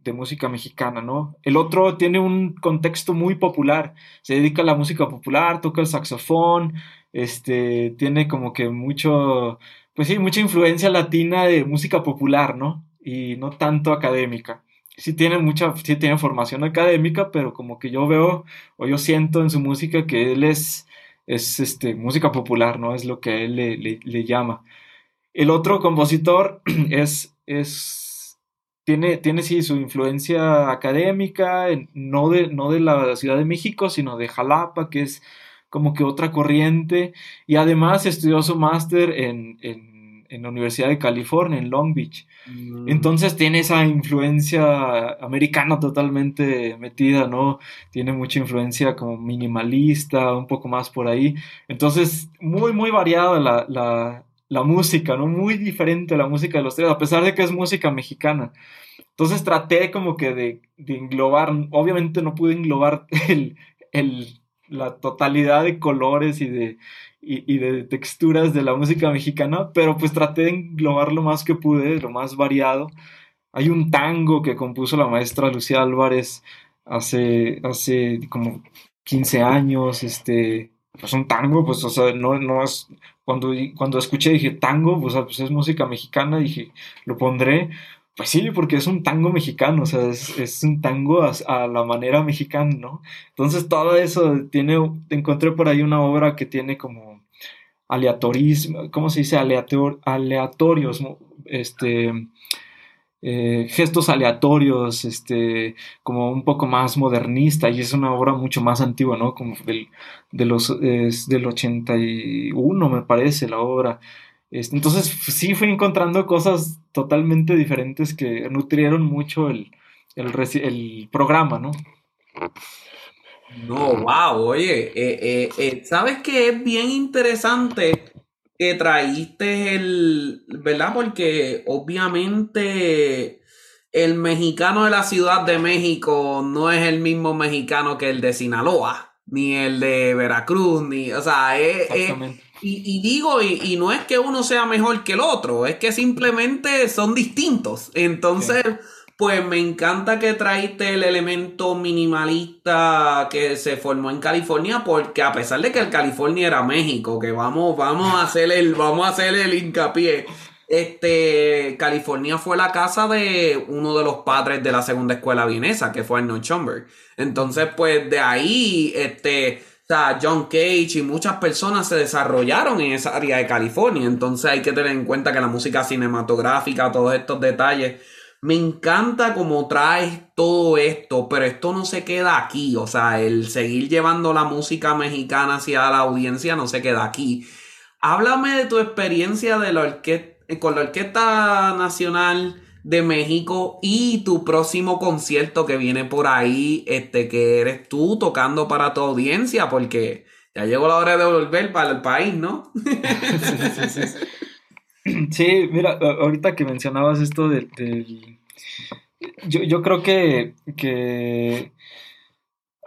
de música mexicana, ¿no? El otro tiene un contexto muy popular, se dedica a la música popular, toca el saxofón, este, tiene como que mucho, pues sí, mucha influencia latina de música popular, ¿no? Y no tanto académica sí tiene mucha, sí tiene formación académica, pero como que yo veo o yo siento en su música que él es es este, música popular, ¿no? Es lo que a él le, le, le llama. El otro compositor es, es tiene, tiene sí su influencia académica, no de, no de la Ciudad de México, sino de Jalapa, que es como que otra corriente, y además estudió su máster en, en, en, la Universidad de California, en Long Beach. Mm. Entonces tiene esa influencia americana totalmente metida, ¿no? Tiene mucha influencia como minimalista, un poco más por ahí. Entonces, muy, muy variada la, la, la música, ¿no? Muy diferente la música de los tres, a pesar de que es música mexicana. Entonces traté como que de, de englobar, obviamente no pude englobar el, el, la totalidad de colores y de, y, y, de texturas de la música mexicana, pero pues traté de englobar lo más que pude, lo más variado. Hay un tango que compuso la maestra Lucía Álvarez hace, hace como 15 años, este, pues un tango, pues, o sea, no, no es, cuando, cuando escuché dije tango, pues, pues es música mexicana, dije, lo pondré, pues sí, porque es un tango mexicano, o sea, es, es un tango a, la manera mexicana, ¿no? Entonces todo eso tiene, encontré por ahí una obra que tiene como aleatorismo, ¿cómo se dice? Aleator, aleatorios, este, eh, gestos aleatorios, este, como un poco más modernista, y es una obra mucho más antigua, ¿no? Como del, de los, es del 81, me parece, la obra. Entonces, sí fui encontrando cosas totalmente diferentes que nutrieron mucho el, el, el programa, ¿no? No, wow, oye, eh, eh, ¿sabes que es bien interesante que traíste el, ¿verdad? Porque obviamente el mexicano de la Ciudad de México no es el mismo mexicano que el de Sinaloa, ni el de Veracruz, ni, o sea, es, es y, y, digo, y, y, no es que uno sea mejor que el otro, es que simplemente son distintos. Entonces, sí. Pues me encanta que traiste el elemento minimalista que se formó en California, porque a pesar de que el California era México, que vamos, vamos a hacer el, vamos a hacer el hincapié. Este, California fue la casa de uno de los padres de la segunda escuela vienesa, que fue Arnold Schoenberg. Entonces, pues de ahí, este, John Cage y muchas personas se desarrollaron en esa área de California. Entonces hay que tener en cuenta que la música cinematográfica, todos estos detalles. Me encanta cómo traes todo esto, pero esto no se queda aquí. O sea, el seguir llevando la música mexicana hacia la audiencia no se queda aquí. Háblame de tu experiencia de la con la Orquesta Nacional de México y tu próximo concierto que viene por ahí, este, que eres tú tocando para tu audiencia, porque Ya llegó la hora de volver para el país, ¿no? Sí, sí, sí. Sí, mira, ahorita que mencionabas esto del... del- Yo, yo creo que, que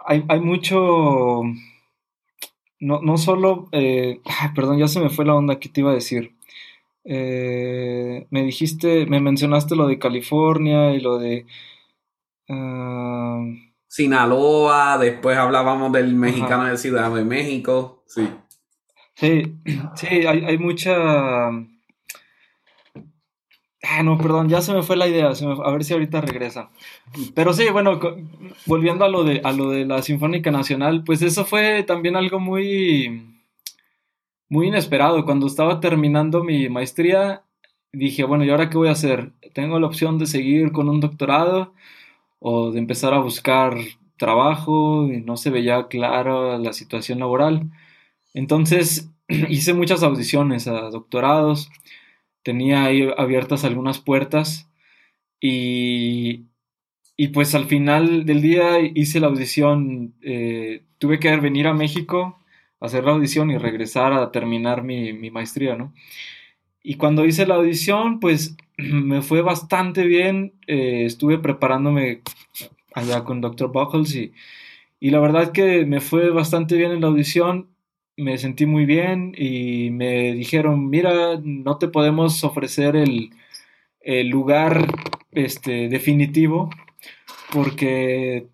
hay, hay mucho... No, no solo... eh, ay, perdón, ya se me fue la onda que te iba a decir. Eh, me dijiste, me mencionaste lo de California y lo de... ah, Sinaloa, después hablábamos del mexicano de Ciudad de México. Sí. Sí, sí, hay, hay mucha... Ah, no, perdón, ya se me fue la idea, se me- a ver si ahorita regresa. Pero sí, bueno, volviendo a lo de, a lo de la Sinfónica Nacional, pues eso fue también algo muy, muy inesperado. Cuando estaba terminando mi maestría, dije, bueno, ¿y ahora qué voy a hacer? Tengo la opción de seguir con un doctorado o de empezar a buscar trabajo y no se veía clara la situación laboral. Entonces hice muchas audiciones a doctorados, tenía ahí abiertas algunas puertas y, y pues al final del día hice la audición, eh, tuve que venir a México hacer la audición y regresar a terminar mi, mi maestría, ¿no? Y cuando hice la audición, pues me fue bastante bien, eh, estuve preparándome allá con Dr. Buckles y, y la verdad que me fue bastante bien en la audición me sentí muy bien y me dijeron, mira, no te podemos ofrecer el, el lugar este, definitivo porque,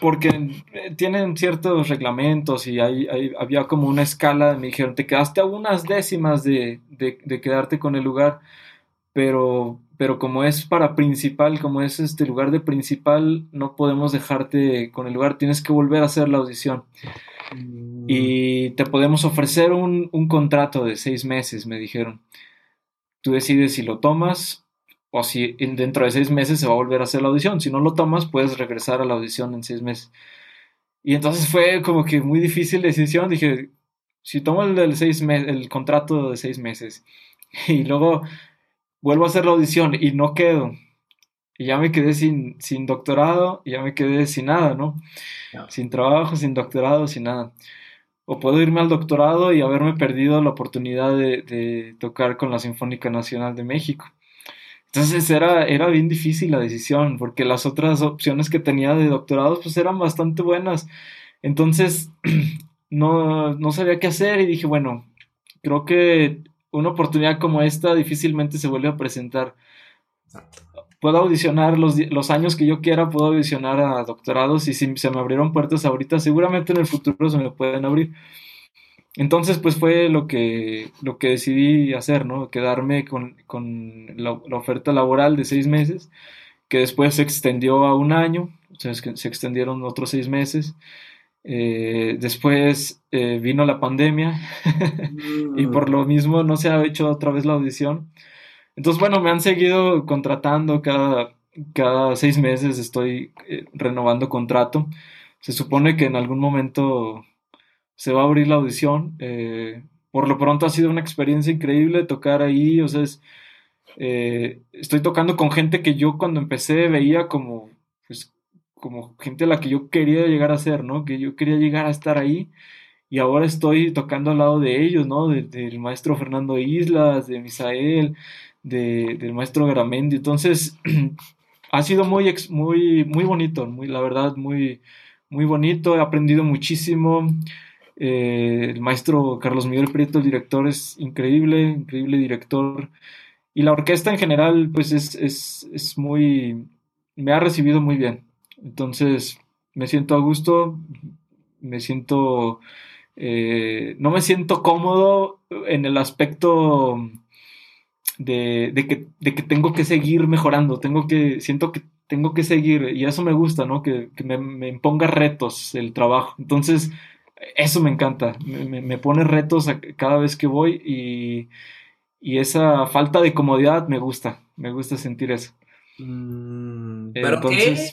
porque tienen ciertos reglamentos y hay, hay- había como una escala, me dijeron, te quedaste a unas décimas de, de- de quedarte con el lugar, pero, pero como es para principal, como es este lugar de principal, no podemos dejarte con el lugar, tienes que volver a hacer la audición. Y te podemos ofrecer un, un contrato de seis meses, me dijeron. Tú decides si lo tomas o si en- dentro de seis meses se va a volver a hacer la audición. Si no lo tomas, puedes regresar a la audición en seis meses. Y entonces fue como que muy difícil decisión. Dije, si tomo el, seis el contrato de seis meses y luego vuelvo a hacer la audición y no quedo, y ya me quedé sin, sin doctorado, y ya me quedé sin nada, ¿no? Sin trabajo, sin doctorado, sin nada. O puedo irme al doctorado y haberme perdido la oportunidad de, de tocar con la Sinfónica Nacional de México. Entonces era, era bien difícil la decisión, porque las otras opciones que tenía de doctorados pues eran bastante buenas. Entonces no, no sabía qué hacer y dije, bueno, creo que una oportunidad como esta difícilmente se vuelve a presentar. Puedo audicionar los, los años que yo quiera, puedo audicionar a doctorados y si se me abrieron puertas ahorita, seguramente en el futuro se me pueden abrir. Entonces, pues fue lo que, lo que decidí hacer, ¿no? Quedarme con, con la, la oferta laboral de seis meses, que después se extendió a un año, que se extendieron otros seis meses. Eh, después eh, vino la pandemia y por lo mismo no se ha hecho otra vez la audición. Entonces, bueno, me han seguido contratando cada, cada seis meses, estoy eh, renovando contrato. Se supone que en algún momento se va a abrir la audición. eh, por lo pronto ha sido una experiencia increíble tocar ahí, o sea, es, eh, estoy tocando con gente que yo cuando empecé veía como, pues, como gente a la que yo quería llegar a ser, ¿no? Que yo quería llegar a estar ahí y ahora estoy tocando al lado de ellos, ¿no? De- del maestro Fernando Islas, de Misael, de- del maestro Garamendi. Entonces, ha sido muy, muy, muy bonito, muy, la verdad, muy, muy bonito. He aprendido muchísimo. Eh, el maestro Carlos Miguel Prieto, el director, es increíble, increíble director. Y la orquesta en general, pues es, es, es muy, me ha recibido muy bien. Entonces, me siento a gusto, me siento, eh, no me siento cómodo en el aspecto de, de que, de que tengo que seguir mejorando, tengo que, siento que tengo que seguir y eso me gusta, ¿no? Que, que me, me imponga retos el trabajo. Entonces, eso me encanta, me, me- me pone retos a- cada vez que voy y, y esa falta de comodidad me gusta, me gusta sentir eso. Mm, pero entonces-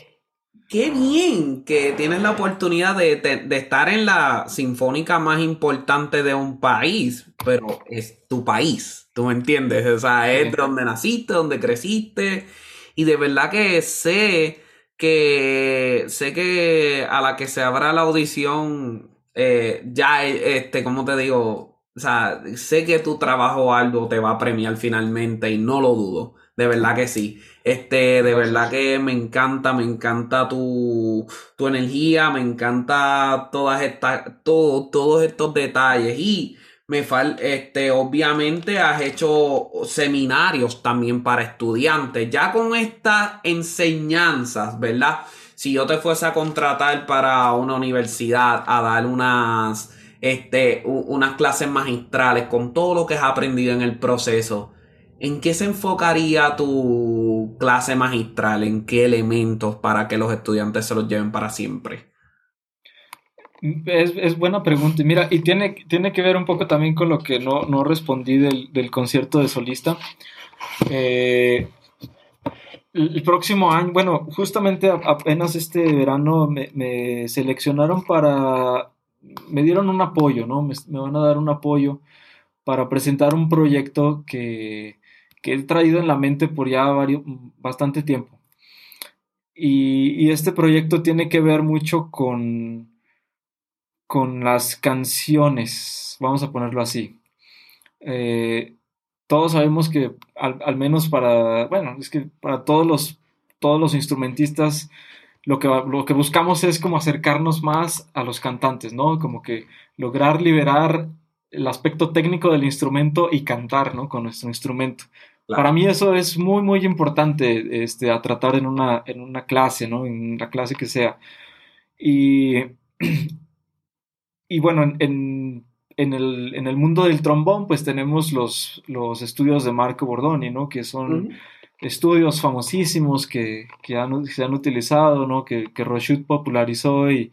qué, qué bien que tienes la oportunidad de, de- de estar en la sinfónica más importante de un país, pero es tu país, ¿tú me entiendes? O sea, es de donde naciste, donde creciste, y de verdad que sé que sé que a la que se abra la audición eh, ya, este, como te digo, o sea, sé que tu trabajo algo te va a premiar finalmente y no lo dudo. De verdad que sí. Este, de verdad que me encanta, me encanta tu, tu energía, me encanta todas estas, todo, todos estos detalles. Y me fal, este, obviamente has hecho seminarios también para estudiantes. Ya con estas enseñanzas, ¿verdad? Si yo te fuese a contratar para una universidad a dar unas, este, unas clases magistrales con todo lo que has aprendido en el proceso, ¿en qué se enfocaría tu clase magistral? ¿En qué elementos para que los estudiantes se los lleven para siempre? Es, es buena pregunta. Y Mira, y tiene, tiene que ver un poco también con lo que no, no respondí del, del concierto de solista. Eh, el próximo año, bueno, justamente apenas este verano me, me seleccionaron para, me dieron un apoyo, ¿no? Me, me van a dar un apoyo para presentar un proyecto que, que he traído en la mente por ya varios, bastante tiempo. Y, y este proyecto tiene que ver mucho con, con las canciones, vamos a ponerlo así. Eh, todos sabemos que al, al menos para, bueno, es que para todos los, todos los instrumentistas lo que, lo que buscamos es como acercarnos más a los cantantes, ¿no? Como que lograr liberar el aspecto técnico del instrumento y cantar, ¿no? Con nuestro instrumento. Claro. Para mí eso es muy, muy importante este, a tratar en una, en una clase, ¿no? En la clase que sea. Y, y bueno, en, en, en el, en el mundo del trombón, pues tenemos los, los estudios de Marco Bordoni, ¿no? Que son Ujú. estudios famosísimos que, que han- se han utilizado, ¿no? Que, que Rochut popularizó y,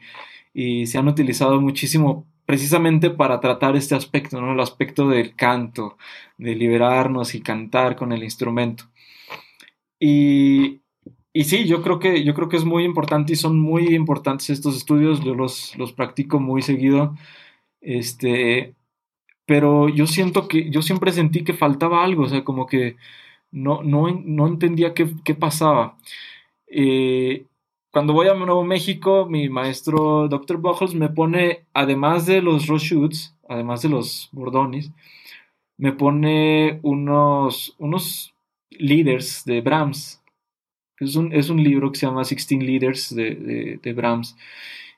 y se han utilizado muchísimo precisamente para tratar este aspecto, ¿no? El aspecto del canto, de liberarnos y cantar con el instrumento. Y, y sí, yo creo que, yo creo que es muy importante y son muy importantes estos estudios, yo los, los practico muy seguido, este, pero yo siento que, yo siempre sentí que faltaba algo, o sea, como que no, no, no entendía qué, qué pasaba. Eh, cuando voy a Nuevo México, mi maestro Dr. Buchholz me pone, además de los Rochutes, además de los Bordonis, me pone unos, unos leaders de Brahms. Es un, es un libro que se llama Sixteen Leaders de, de, Brahms.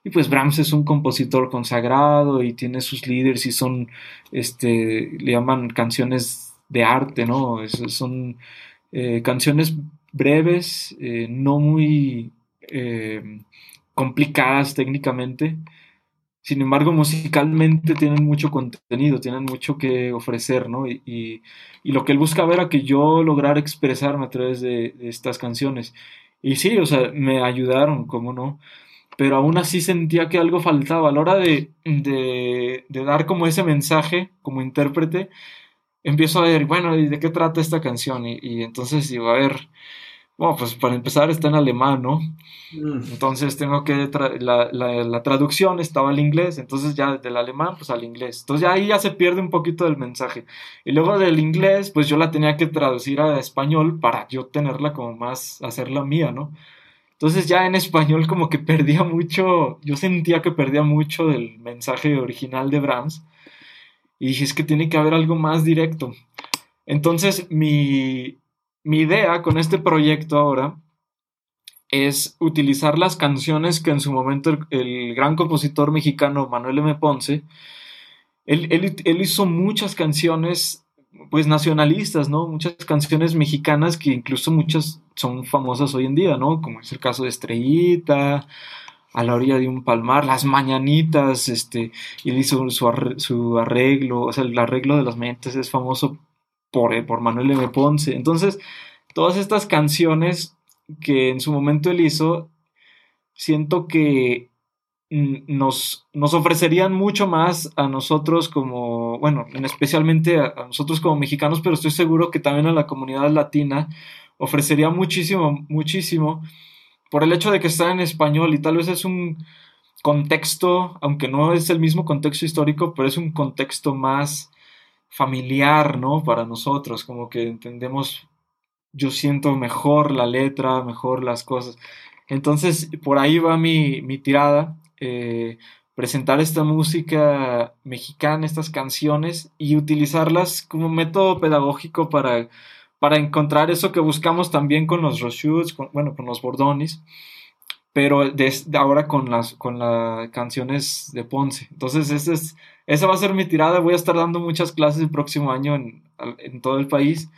Y pues Brahms es un compositor consagrado y tiene sus líderes y son, este, le llaman canciones de arte, ¿no? Es- son eh, canciones breves, eh, no muy eh, complicadas técnicamente. Sin embargo, musicalmente tienen mucho contenido, tienen mucho que ofrecer, ¿no? Y, y- y lo que él busca ver a que yo lograr expresarme a través de, de estas canciones. Y sí, o sea, me ayudaron, cómo no pero aún así sentía que algo faltaba. A la hora de, de, de dar como ese mensaje como intérprete, empiezo a ver, bueno, ¿y de qué trata esta canción? Y, y entonces digo, a ver, bueno, pues para empezar está en alemán, ¿no? Mm. Entonces tengo que, tra- la, la, la traducción estaba al inglés, entonces ya del alemán pues al inglés. Entonces ya ahí ya se pierde un poquito del mensaje. Y luego del inglés pues yo la tenía que traducir a español para yo tenerla como más, hacerla mía, ¿no? Entonces ya en español como que perdía mucho, yo sentía que perdía mucho del mensaje original de Brahms. Y dije, es que tiene que haber algo más directo. Entonces mi, mi idea con este proyecto ahora es utilizar las canciones que en su momento el, gran compositor mexicano Manuel M. Ponce, él, él- él hizo muchas canciones pues nacionalistas, ¿no? Muchas canciones mexicanas que incluso muchas son famosas hoy en día, ¿no? Como es el caso de Estrellita, A la orilla de un palmar, Las Mañanitas, este, él hizo su, arre- su arreglo, o sea, el arreglo de las mañanitas es famoso por, por Manuel M. Ponce. Entonces, todas estas canciones que en su momento él hizo, siento que mm, nos, nos ofrecerían mucho más a nosotros como, bueno, en especialmente a, a nosotros como mexicanos, pero estoy seguro que también a la comunidad latina ofrecería muchísimo, muchísimo por el hecho de que está en español y tal vez es un contexto, aunque no es el mismo contexto histórico, pero es un contexto más familiar, ¿no? Para nosotros, como que entendemos, yo siento mejor la letra, mejor las cosas. Entonces, por ahí va mi, mi tirada. Eh, presentar esta música mexicana, estas canciones y utilizarlas como método pedagógico para, para encontrar eso que buscamos también con los Roshoots, con, bueno, con los Bordonis, pero de, de ahora con las, con las canciones de Ponce. Entonces, esa, es, esa va a ser mi tirada. Voy a estar dando muchas clases el próximo año en, en todo el país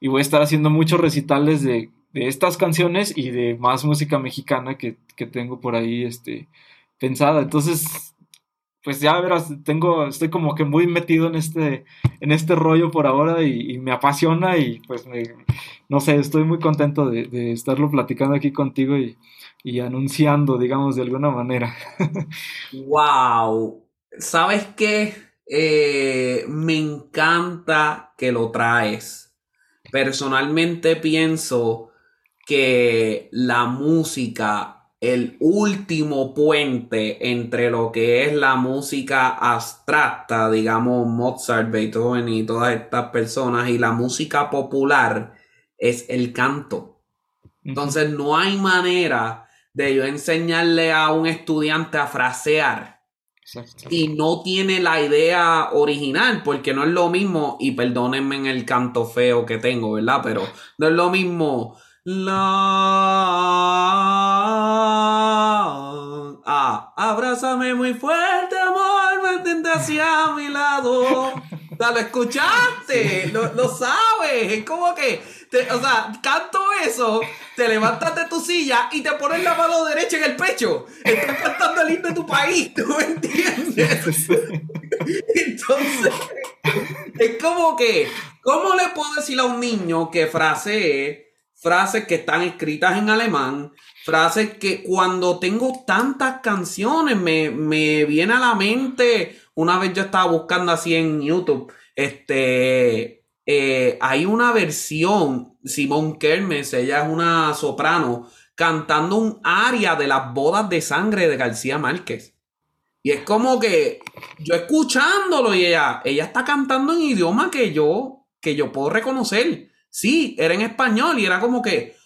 y voy a estar haciendo muchos recitales de, de estas canciones y de más música mexicana que, que tengo por ahí este, pensada. Entonces, pues ya verás, tengo, estoy como que muy metido en este, en este rollo por ahora y, y me apasiona y pues me, no sé, estoy muy contento de, de estarlo platicando aquí contigo y, y anunciando, digamos, de alguna manera. Wow. ¿Sabes qué? Eh, me encanta que lo traes. Personalmente pienso que la música, el último puente entre lo que es la música abstracta, digamos Mozart, Beethoven y todas estas personas, y la música popular, es el canto. Entonces no hay manera de yo enseñarle a un estudiante a frasear Y no tiene la idea original, porque no es lo mismo, y perdónenme en el canto feo que tengo, ¿verdad? Pero no es lo mismo. La... Ah, abrázame muy fuerte, amor, mantente hacia mi lado. Lo escuchaste, lo, lo sabes, es como que, te- o sea, canto eso, te levantas de tu silla y te pones la mano derecha en el pecho. Estás cantando el himno de tu país, ¿tú me entiendes? Entonces, es como que, ¿cómo le puedo decir a un niño que frasee frases que están escritas en alemán? Frases que cuando tengo tantas canciones me, me viene a la mente. Una vez yo estaba buscando así en YouTube, este, eh, hay una versión, Simone Kermes, ella es una soprano, cantando un aria de las bodas de sangre de García Márquez. Y es como que yo escuchándolo y ella, ella está cantando en idioma que yo, que yo puedo reconocer. Sí, era en español y era como que,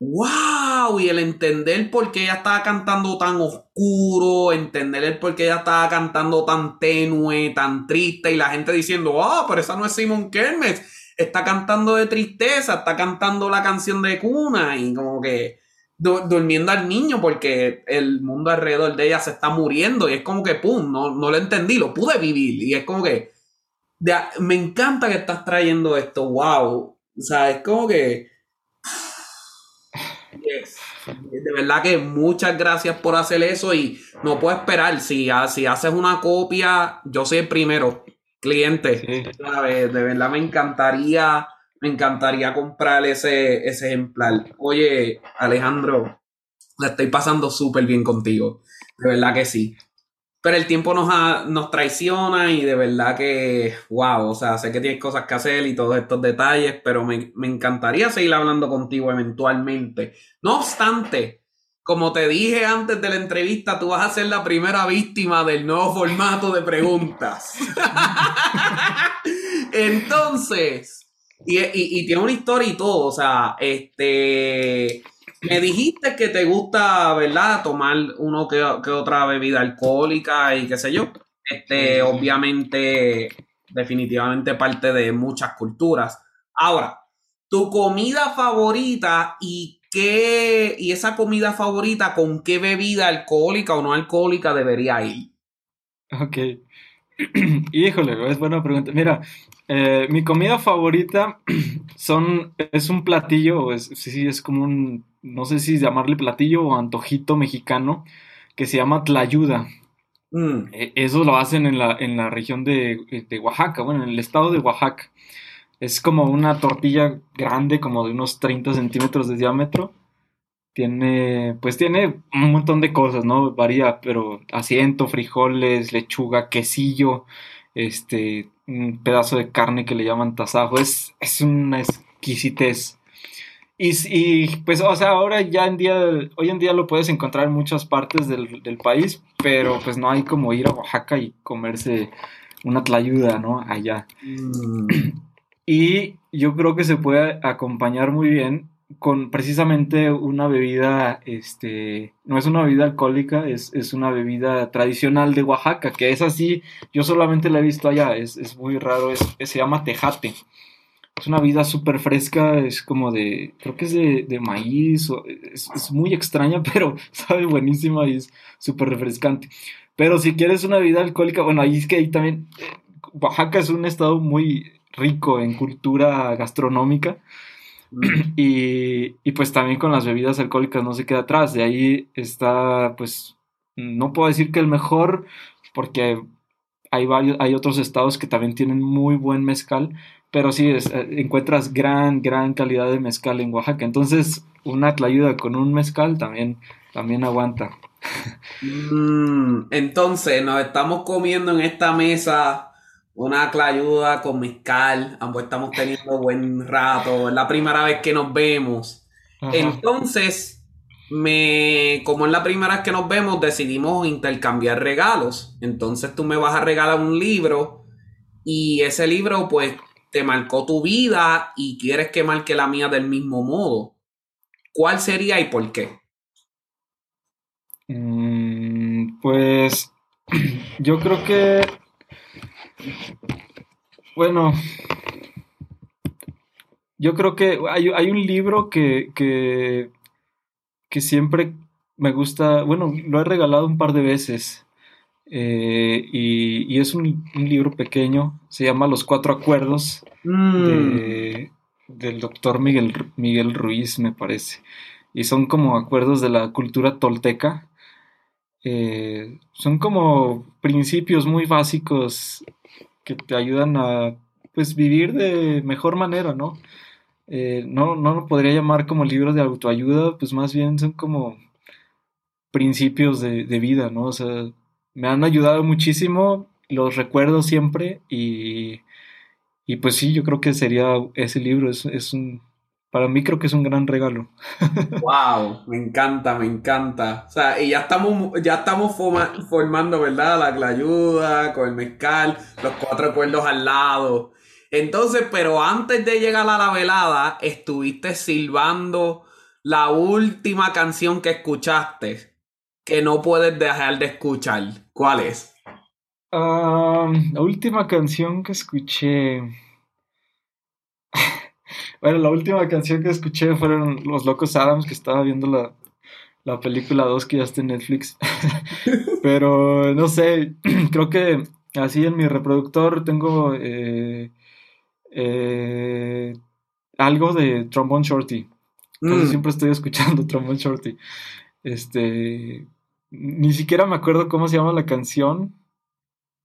wow, y el entender por qué ella estaba cantando tan oscuro, entender el por qué ella estaba cantando tan tenue, tan triste y la gente diciendo, ah, pero esa no es Simon Kermes, está cantando de tristeza, está cantando la canción de cuna y como que du- durmiendo al niño porque el mundo alrededor de ella se está muriendo y es como que, pum, no, no lo entendí, lo pude vivir y es como que, me encanta que estás trayendo esto, wow, o sea, es como que... De verdad que muchas gracias por hacer eso y no puedo esperar. Si, ha- si haces una copia, yo soy el primero cliente. Sí. ¿sabes? De verdad me encantaría, me encantaría comprar ese, ese ejemplar. Oye, Alejandro, la estoy pasando súper bien contigo. De verdad que sí. Pero el tiempo nos, ha- nos traiciona y de verdad que, wow, o sea, sé que tienes cosas que hacer y todos estos detalles, pero me, me encantaría seguir hablando contigo eventualmente. No obstante, como te dije antes de la entrevista, tú vas a ser la primera víctima del nuevo formato de preguntas. Entonces, y, y- y tiene una historia y todo, o sea, este, me dijiste que te gusta, ¿verdad? Tomar uno que, que otra bebida alcohólica y qué sé yo. Este, obviamente, definitivamente parte de muchas culturas. Ahora, tu comida favorita y qué, y esa comida favorita, ¿con qué bebida alcohólica o no alcohólica debería ir? Ok. Híjole, es buena pregunta. Mira, eh, mi comida favorita son, es un platillo, es, sí, sí, es como un, no sé si llamarle platillo o antojito mexicano, que se llama tlayuda. Mm, Eh, Eso lo hacen en la, en la región de, de Oaxaca, bueno, en el estado de Oaxaca. Es como una tortilla grande, como de unos 30 centímetros de diámetro. Tiene, pues tiene un montón de cosas, ¿no? Varía, pero asiento, frijoles, lechuga, quesillo, este, un pedazo de carne que le llaman tasajo. Es, es una exquisitez. Y, pues, o sea, ahora ya en día, hoy en día lo puedes encontrar en muchas partes del, del país, pero pues no hay como ir a Oaxaca y comerse una tlayuda, ¿no? Allá. mm, Y yo creo que se puede acompañar muy bien con precisamente una bebida, este, no es una bebida alcohólica, es, es una bebida tradicional de Oaxaca, que es así, yo solamente la he visto allá, es, es muy raro, es, se llama tejate. Es una bebida súper fresca, es como de, creo que es de, de maíz, o- es, muy extraña, pero sabe buenísima y es súper refrescante. Pero si quieres una bebida alcohólica, bueno, ahí es que ahí también, eh, Oaxaca es un estado muy rico en cultura gastronómica. Y, y pues también con las bebidas alcohólicas no se queda atrás. De ahí está, pues, no puedo decir que el mejor, porque hay varios, hay otros estados que también tienen muy buen mezcal, pero sí eh, encuentras gran, gran calidad de mezcal en Oaxaca. Entonces, una tlayuda con un mezcal también, también aguanta. Mm, entonces, nos estamos comiendo en esta mesa una clayuda con mezcal. Ambos estamos teniendo buen rato. Es la primera vez que nos vemos. Ajá. Entonces, me, como es la primera vez que nos vemos, decidimos intercambiar regalos. Entonces, tú me vas a regalar un libro y ese libro, pues, te marcó tu vida y quieres que marque la mía del mismo modo. ¿Cuál sería y por qué? Mm, pues yo creo que, bueno, yo creo que hay, hay un libro que, que, que siempre me gusta, bueno, lo he regalado un par de veces eh, y, y es un, un libro pequeño, se llama Los Cuatro Acuerdos Mm. de- del doctor Miguel, Miguel Ruiz, me parece. Y son como acuerdos de la cultura tolteca. Eh, son como principios muy básicos que te ayudan a pues vivir de mejor manera, ¿no? Eh, no, no lo podría llamar como libros de autoayuda, pues más bien son como principios de, de vida, ¿no? O sea, me han ayudado muchísimo, los recuerdo siempre y, y pues sí, yo creo que sería ese libro, es, es un, para mí creo que es un gran regalo. Wow, me encanta, me encanta. O sea, y ya estamos, ya estamos forma- formando, ¿verdad? La clayuda, con el mezcal, los cuatro acuerdos al lado. Entonces, pero antes de llegar a la velada, estuviste silbando la última canción que escuchaste, que no puedes dejar de escuchar. ¿Cuál es? Ah, la última canción que escuché. Bueno, la última canción que escuché fueron Los Locos Adams, que estaba viendo la, la película 2 que ya está en Netflix. Pero no sé, creo que así en mi reproductor tengo eh, eh, algo de Trombone Shorty. Mm, siempre estoy escuchando Trombone Shorty. Este, ni siquiera me acuerdo cómo se llama la canción,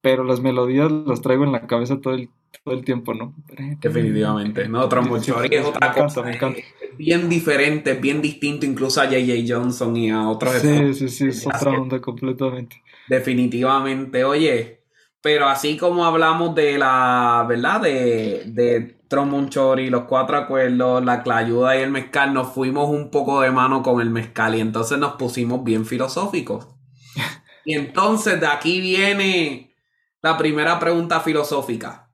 pero las melodías las traigo en la cabeza todo el, todo el tiempo, ¿no? definitivamente. No, sí, es me otra encanta, cosa. me encanta. Es bien diferente, es bien distinto incluso a J.J. Johnson y a otros Sí, sí, sí, es otra onda completamente. Definitivamente, oye, pero así como hablamos de la, ¿verdad? De, de Trombone Shorty, los cuatro acuerdos, la clayuda y el mezcal, nos fuimos un poco de mano con el mezcal y entonces nos pusimos bien filosóficos. Y entonces de aquí viene la primera pregunta filosófica.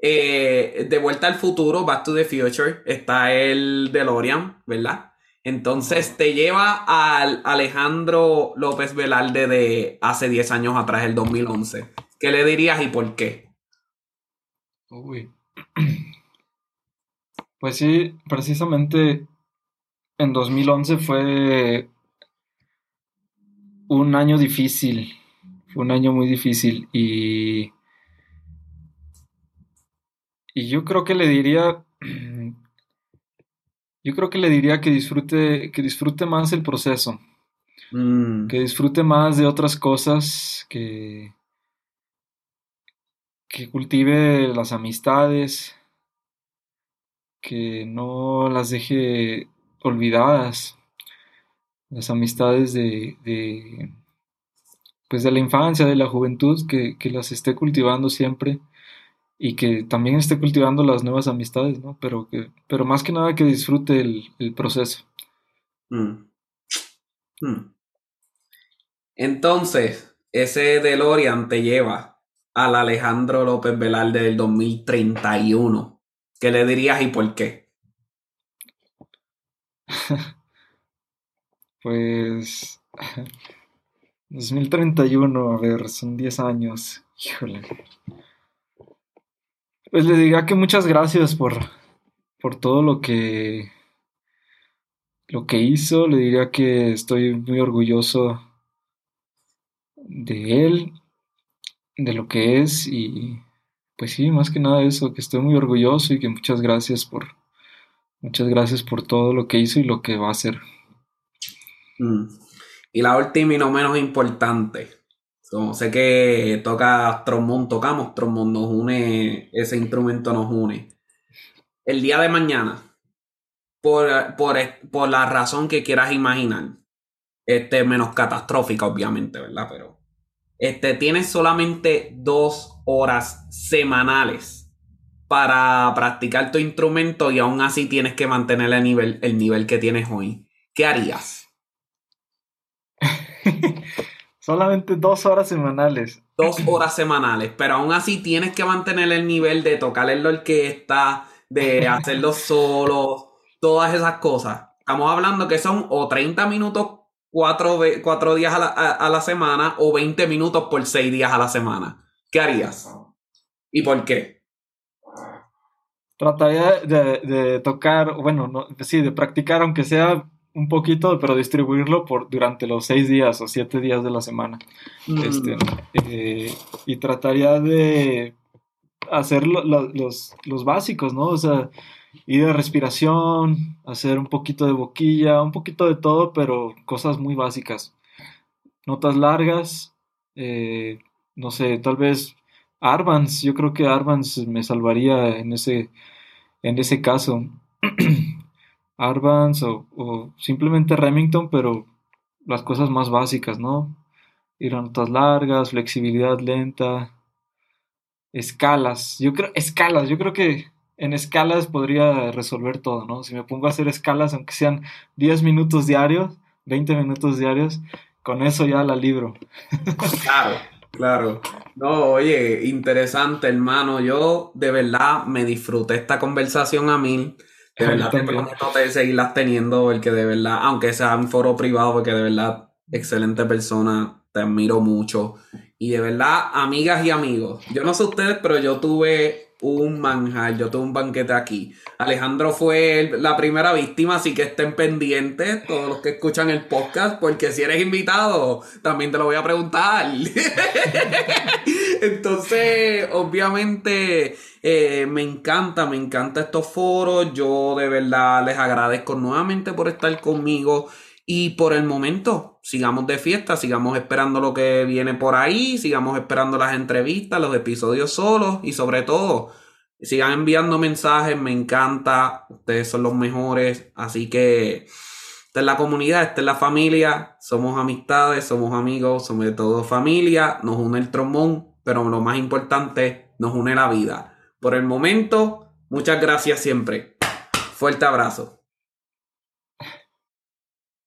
Eh, de vuelta al futuro, Back to the Future, está el DeLorean, ¿verdad? Entonces te lleva al Alejandro López Velarde de hace 10 años atrás, el 2011. ¿Qué le dirías y por qué? Uy. Pues sí, precisamente en 2011 fue un año difícil, fue un año muy difícil y, y yo creo que le diría, yo creo que le diría que disfrute, que disfrute más el proceso, Mm, que disfrute más de otras cosas, que, que cultive las amistades, que no las deje olvidadas, las amistades de, de, pues de la infancia, de la juventud, que, que las esté cultivando siempre y que también esté cultivando las nuevas amistades, ¿no? Pero que, pero más que nada que disfrute el, el proceso. mm, mm. Entonces, ese DeLorean te lleva al Alejandro López Velarde del 2031. ¿Qué le dirías y por qué? Pues 2031, a ver, son 10 años. Híjole. Pues le diría que muchas gracias por, por todo lo que lo que hizo. Le diría que estoy muy orgulloso de él, de lo que es y pues sí, más que nada eso, que estoy muy orgulloso y que muchas gracias por muchas gracias por todo lo que hizo y lo que va a hacer. Mm. Y la última y no menos importante. Como sé que toca trombón, tocamos trombón, nos une, ese instrumento nos une. El día de mañana, por, por, por la razón que quieras imaginar, este menos catastrófica, obviamente, ¿verdad? Pero este, tienes solamente dos horas semanales para practicar tu instrumento y aún así tienes que mantener el nivel, el nivel que tienes hoy. ¿Qué harías? Solamente dos horas semanales. Dos horas semanales, pero aún así tienes que mantener el nivel de tocar en la orquesta, de hacerlo solo, todas esas cosas. Estamos hablando que son o 30 minutos cuatro, cuatro días a la, a- a la semana o 20 minutos por seis días a la semana. ¿Qué harías? ¿Y por qué? Trataría de, de tocar, bueno, no, sí, de practicar, aunque sea un poquito, pero distribuirlo por durante los seis días o siete días de la semana. Este, Mm, eh, y trataría de hacer lo- lo- los, los básicos, ¿no? O sea, ir de respiración, hacer un poquito de boquilla, un poquito de todo, pero cosas muy básicas. Notas largas, eh, no sé, tal vez Arvans, yo creo que Arvans me salvaría en ese, en ese caso. Arvans o, o simplemente Remington, pero las cosas más básicas, ¿no? Ir a notas largas, flexibilidad lenta, escalas. Yo creo, escalas, yo creo que en escalas podría resolver todo, ¿no? Si me pongo a hacer escalas, aunque sean 10 minutos diarios, 20 minutos diarios, con eso ya la libro. Claro, claro. No, oye, interesante, hermano. Yo de verdad me disfruté esta conversación a mí. De verdad te prometo de seguirlas teniendo, porque de verdad, aunque sea en foro privado, porque de verdad, excelente persona, te admiro mucho. Y de verdad, amigas y amigos, yo no sé ustedes, pero yo tuve un manjar, yo tuve un banquete aquí. Alejandro fue la primera víctima, así que estén pendientes todos los que escuchan el podcast, porque si eres invitado, también te lo voy a preguntar. Entonces, obviamente, eh, me encanta, me encanta estos foros. Yo de verdad les agradezco nuevamente por estar conmigo. Y por el momento, sigamos de fiesta, sigamos esperando lo que viene por ahí, sigamos esperando las entrevistas, los episodios solos y sobre todo, sigan enviando mensajes, me encanta, ustedes son los mejores, así que esta es la comunidad, esta es la familia, somos amistades, somos amigos, somos de todo familia, nos une el trombón, pero lo más importante, nos une la vida. Por el momento, muchas gracias siempre. Fuerte abrazo.